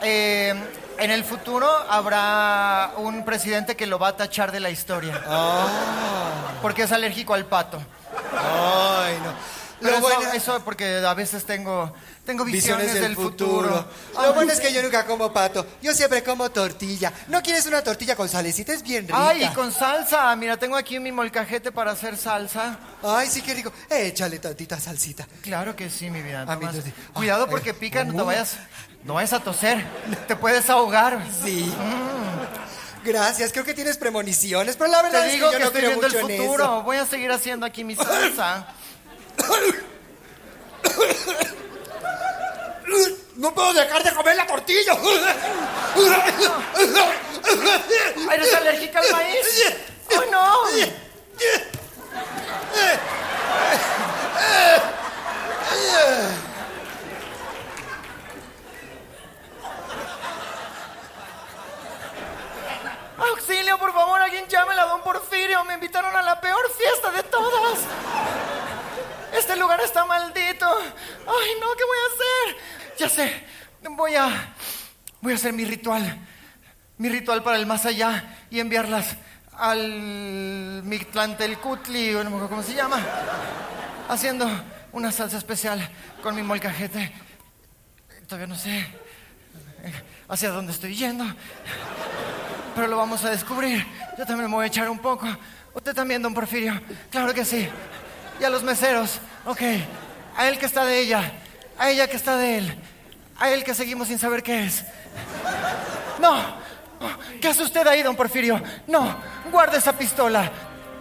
Eh, en el futuro habrá un presidente que lo va a tachar de la historia. Porque es alérgico al pato. Ay, no. Pero eso, bueno, eso porque a veces tengo, tengo visiones, del, futuro. Lo bueno es que yo nunca como pato. Yo siempre como tortilla. ¿No quieres una tortilla con salecita? Es bien rica. Ay, con salsa. Mira, tengo aquí mi molcajete para hacer salsa. Ay, sí, qué rico. Échale tantita salsita. Claro que sí, mi vida. A mí. Cuidado porque eh, pica, no te vayas, no vayas a toser. Te puedes ahogar. Sí. Gracias, creo que tienes premoniciones, pero la verdad Te es digo que que, yo no estoy viendo el futuro. Voy a seguir haciendo aquí mi salsa. No puedo dejar de comer la tortilla. ¿Eres alérgica al maíz? ¡Oh, no! Auxilio, por favor, alguien llame a don Porfirio. Me invitaron a la peor fiesta de todas. Este lugar está maldito. Ay, no, ¿qué voy a hacer? Ya sé, voy a, voy a hacer mi ritual. Mi ritual para el más allá y enviarlas al Mictlantelcutli, o no me acuerdo cómo se llama, haciendo una salsa especial con mi molcajete. Todavía no sé eh, hacia dónde estoy yendo pero lo vamos a descubrir. Yo también me voy a echar un poco. Usted también, don Porfirio. Claro que sí. Y a los meseros, ok. A él que está de ella, a ella que está de él, a él que seguimos sin saber qué es. No, ¿qué hace usted ahí, don Porfirio? No, guarde esa pistola.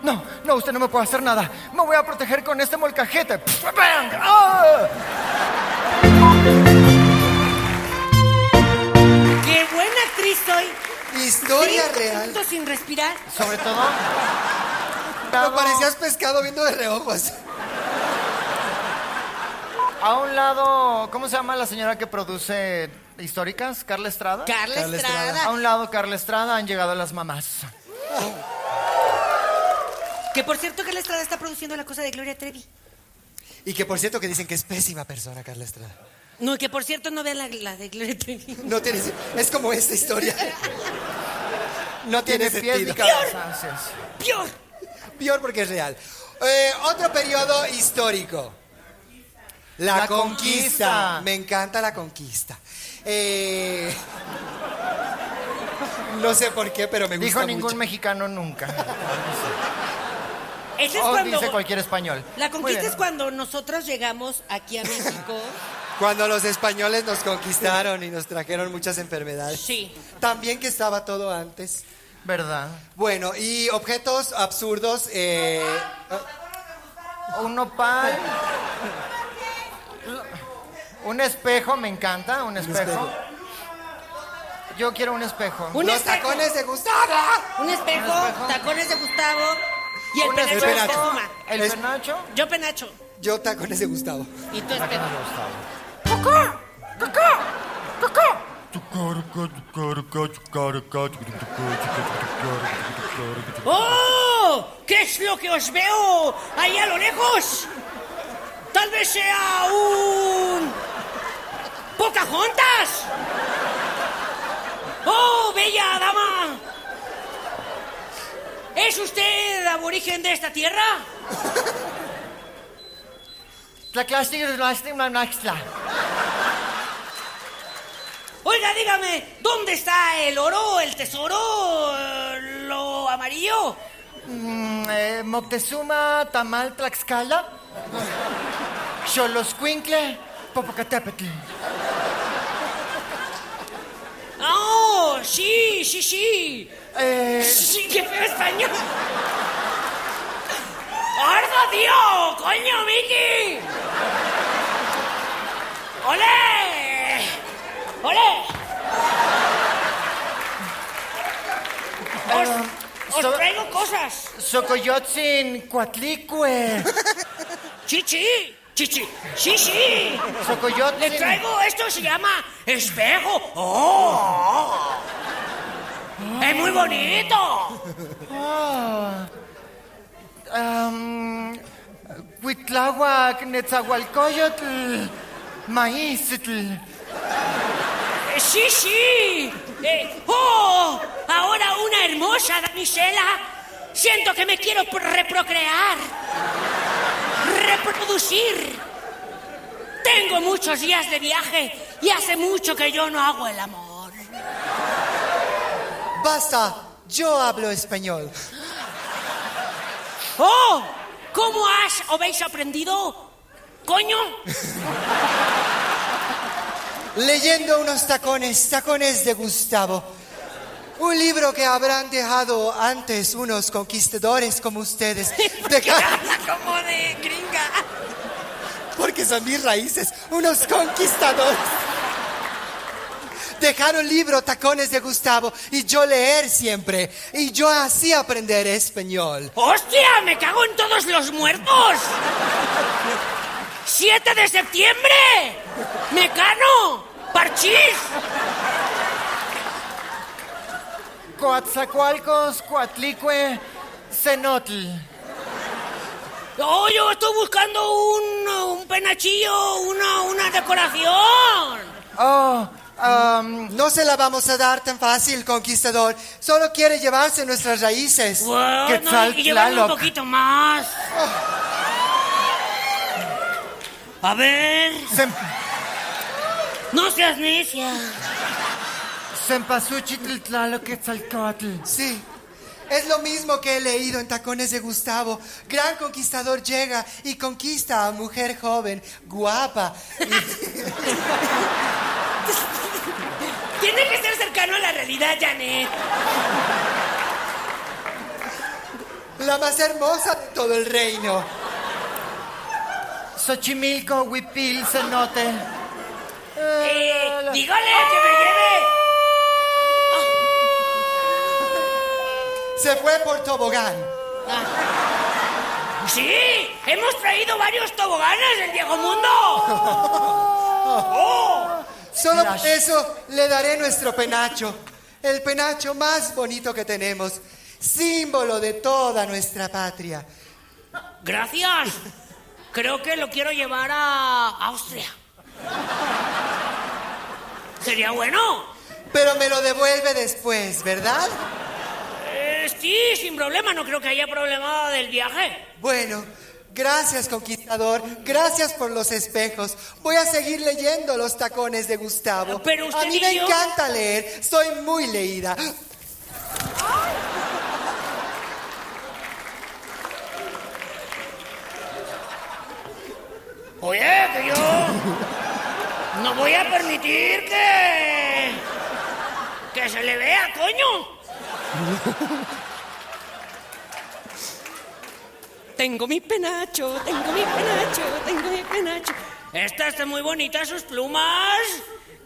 No, no, usted no me puede hacer nada. Me voy a proteger con este molcajete. ¡Ah! ¡Qué buena actriz soy! Historia Cinco real. minutos sin respirar. Sobre todo. Me parecías pescado viendo de reojos. A un lado, ¿cómo se llama la señora que produce históricas? ¿Carla Estrada? Carla Carla Estrada. Estrada. A un lado, Carla Estrada, han llegado las mamás. Que por cierto, Carla Estrada está produciendo la cosa de Gloria Trevi. Y que por cierto que dicen que es pésima persona, Carla Estrada. No, que por cierto no vean la, la de Gloria Trevi. No tiene, es como esta historia. No tiene, Tiene pies ni sentido. cabeza. ¡Peor! Peor porque es real. Eh, otro periodo histórico. La, La conquista. conquista. Me encanta la conquista. Eh, no sé por qué, pero me gusta Dijo ningún mucho. mexicano nunca. Ese es O cuando... dice cualquier español. La conquista es cuando nosotros llegamos aquí a México. Cuando los españoles nos conquistaron y nos trajeron muchas enfermedades. Sí. También que estaba todo antes. ¿Verdad? Bueno, y objetos absurdos. eh, Un nopal. Un espejo, me encanta, un espejo. espejo. Yo quiero un espejo. Un los espejo. tacones de Gustavo. Un espejo, tacones de Gustavo y el penacho. ¿El Es- penacho? Yo penacho Yo tacones de Gustavo. y tú espejo. ¡Oh! ¿Qué es lo que os veo ahí a lo lejos? Tal vez sea un... ¡Pocahontas! ¡Oh, bella dama! ¿Es usted aborigen de esta tierra? La clase de la estima naxla. Oiga, dígame, ¿dónde está el oro, el tesoro, lo amarillo? Mm, eh, Moctezuma, Tamal, Tlaxcala. Xoloscuincle, Popocatépetl. ¡Oh, sí, sí, sí! Eh, ¡Sí, qué feo español! ¡Gordo, tío! ¡Coño, Miki! ¡Ole! ¡Ole! Os, os so- traigo cosas. Xocoyotzin, Coatlicue. ¡Chichi! ¡Chichi! ¡Sí, sí! Le Xocoyotzin. traigo esto, se llama espejo. ¡Oh! ¡Es muy bonito! Ah. Um, Huitláhuac, Netzahualcoyotl, Maíztl. Eh, ¡Sí, sí! Eh, ¡Oh! Ahora una hermosa damisela. Siento que me quiero pr- reprocrear. Reproducir. Tengo muchos días de viaje y hace mucho que yo no hago el amor. Basta, yo hablo español. ¡Oh! ¿Cómo has, habéis aprendido? ¿Coño? Leyendo unos tacones, tacones de Gustavo. Un libro que habrán dejado antes unos conquistadores como ustedes. (laughs) Deja- habla como de gringa. porque son mis raíces, unos conquistadores. Dejaron libro Tacones de Gustavo y yo leer siempre. Y yo así aprender español. ¡Hostia! ¡Me cago en todos los muertos! ¡7 de septiembre! ¡Mecano! ¡Parchís! Coatzacoalcos, Coatlicue, Cenotl. Oh, yo estoy buscando un, un penachillo, una, una decoración. Oh, am, No se la vamos a dar tan fácil, conquistador. Solo quiere llevarse nuestras raíces. Bueno, Quetzaltlaloc. y llevarme un poquito más. A ver, sem- no seas necia. Sí. Es lo mismo que he leído en Tacones de Gustavo. Gran conquistador llega y conquista a mujer joven, guapa. (laughs) Tiene que ser cercano a la realidad, Janet. La más hermosa de todo el reino. Xochimilco, Huipil, Cenote. Eh, dígale que me lleve. Se fue por tobogán. Sí, hemos traído varios toboganes del viejo mundo. (laughs) Oh, Solo por eso le daré nuestro penacho. El penacho más bonito que tenemos. Símbolo de toda nuestra patria. gracias. Creo que lo quiero llevar a Austria. Sería bueno. Pero me lo devuelve después, ¿verdad? Eh, sí, sin problema. No creo que haya problema del viaje. Bueno, gracias conquistador, gracias por los espejos. Voy a seguir leyendo los tacones de Gustavo. Pero usted a mí me yo- encanta leer, soy muy leída. Oye, que yo no voy a permitir que que se le vea, coño. Tengo mi penacho, tengo mi penacho, tengo mi penacho. Esta está muy bonita, sus plumas,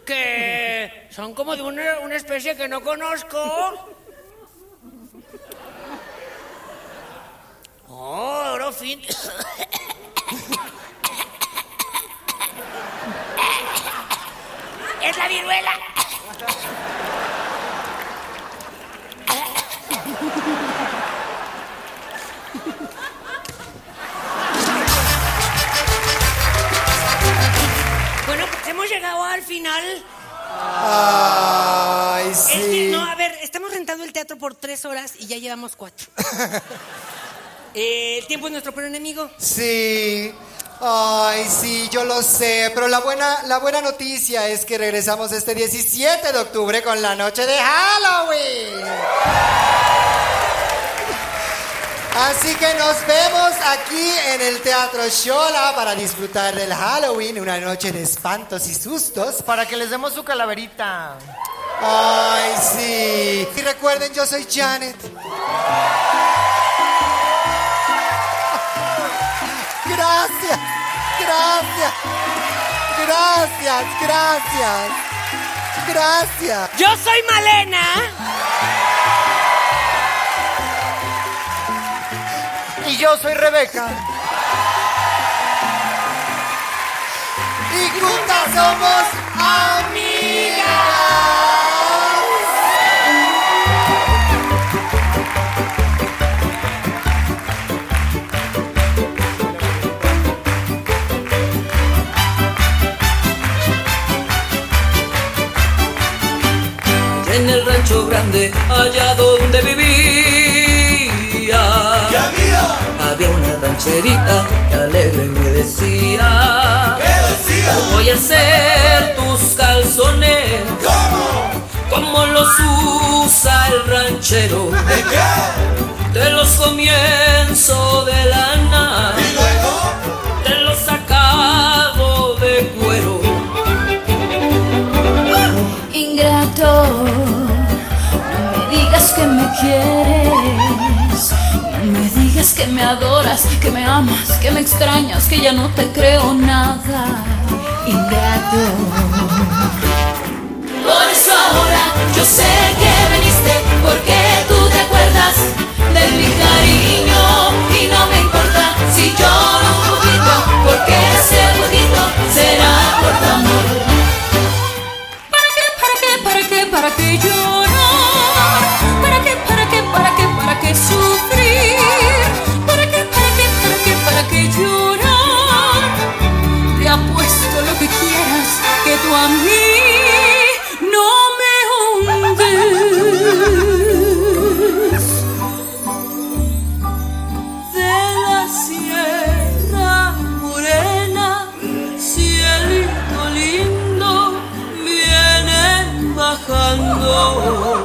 que son como de una, una especie que no conozco. Oh, oro fin. Es la viruela. Pues hemos llegado al final. Ay, Es que, sí. no, a ver, estamos rentando el teatro por tres horas y ya llevamos cuatro. (laughs) Eh, el tiempo es nuestro peor enemigo. Sí. Ay, sí, yo lo sé, pero la buena, la buena noticia es que regresamos este 17 de octubre con la noche de Halloween. Así que nos vemos aquí en el Teatro Shola para disfrutar del Halloween, una noche de espantos y sustos. Para que les demos su calaverita. Ay, sí. Y recuerden, yo soy Janet. Gracias, gracias, gracias, gracias, gracias. Yo soy Malena. Y yo soy Rebeca. Y juntas somos amigas. En el rancho grande, allá donde vivía, rancherita que alegre me decía: Voy a hacer tus calzones como los usa el ranchero. De los comienzo de lana, de los sacado de cuero. Ingrato, no me digas que me quieres, no me digas que me adoras, que me amas, que me extrañas, que ya no te creo nada. Ingrato. Por eso ahora yo sé que viniste, porque tú te acuerdas de mi cariño y no me importa si lloro un poquito, porque ese poquito será por tu amor. ¿Para qué, para qué, para qué, para qué llorar? ¿Para qué, para qué, para qué, sufrir? ¿Para qué, para qué, para qué, para qué llorar? Te apuesto lo que quieras que tú a mí no me hundes. De la sierra morena, cielito lindo, vienen bajando.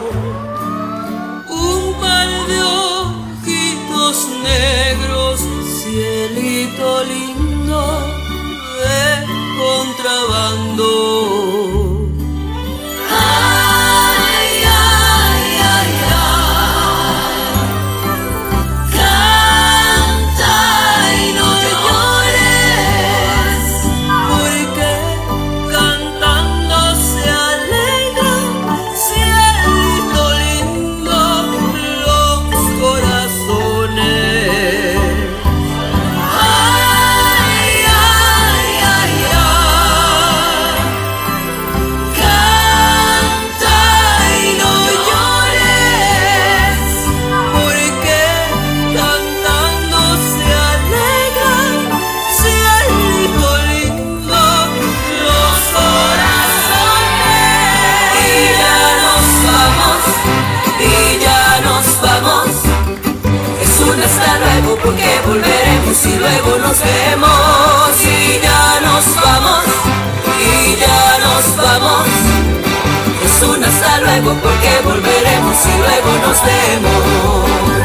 que volveremos y luego nos vemos.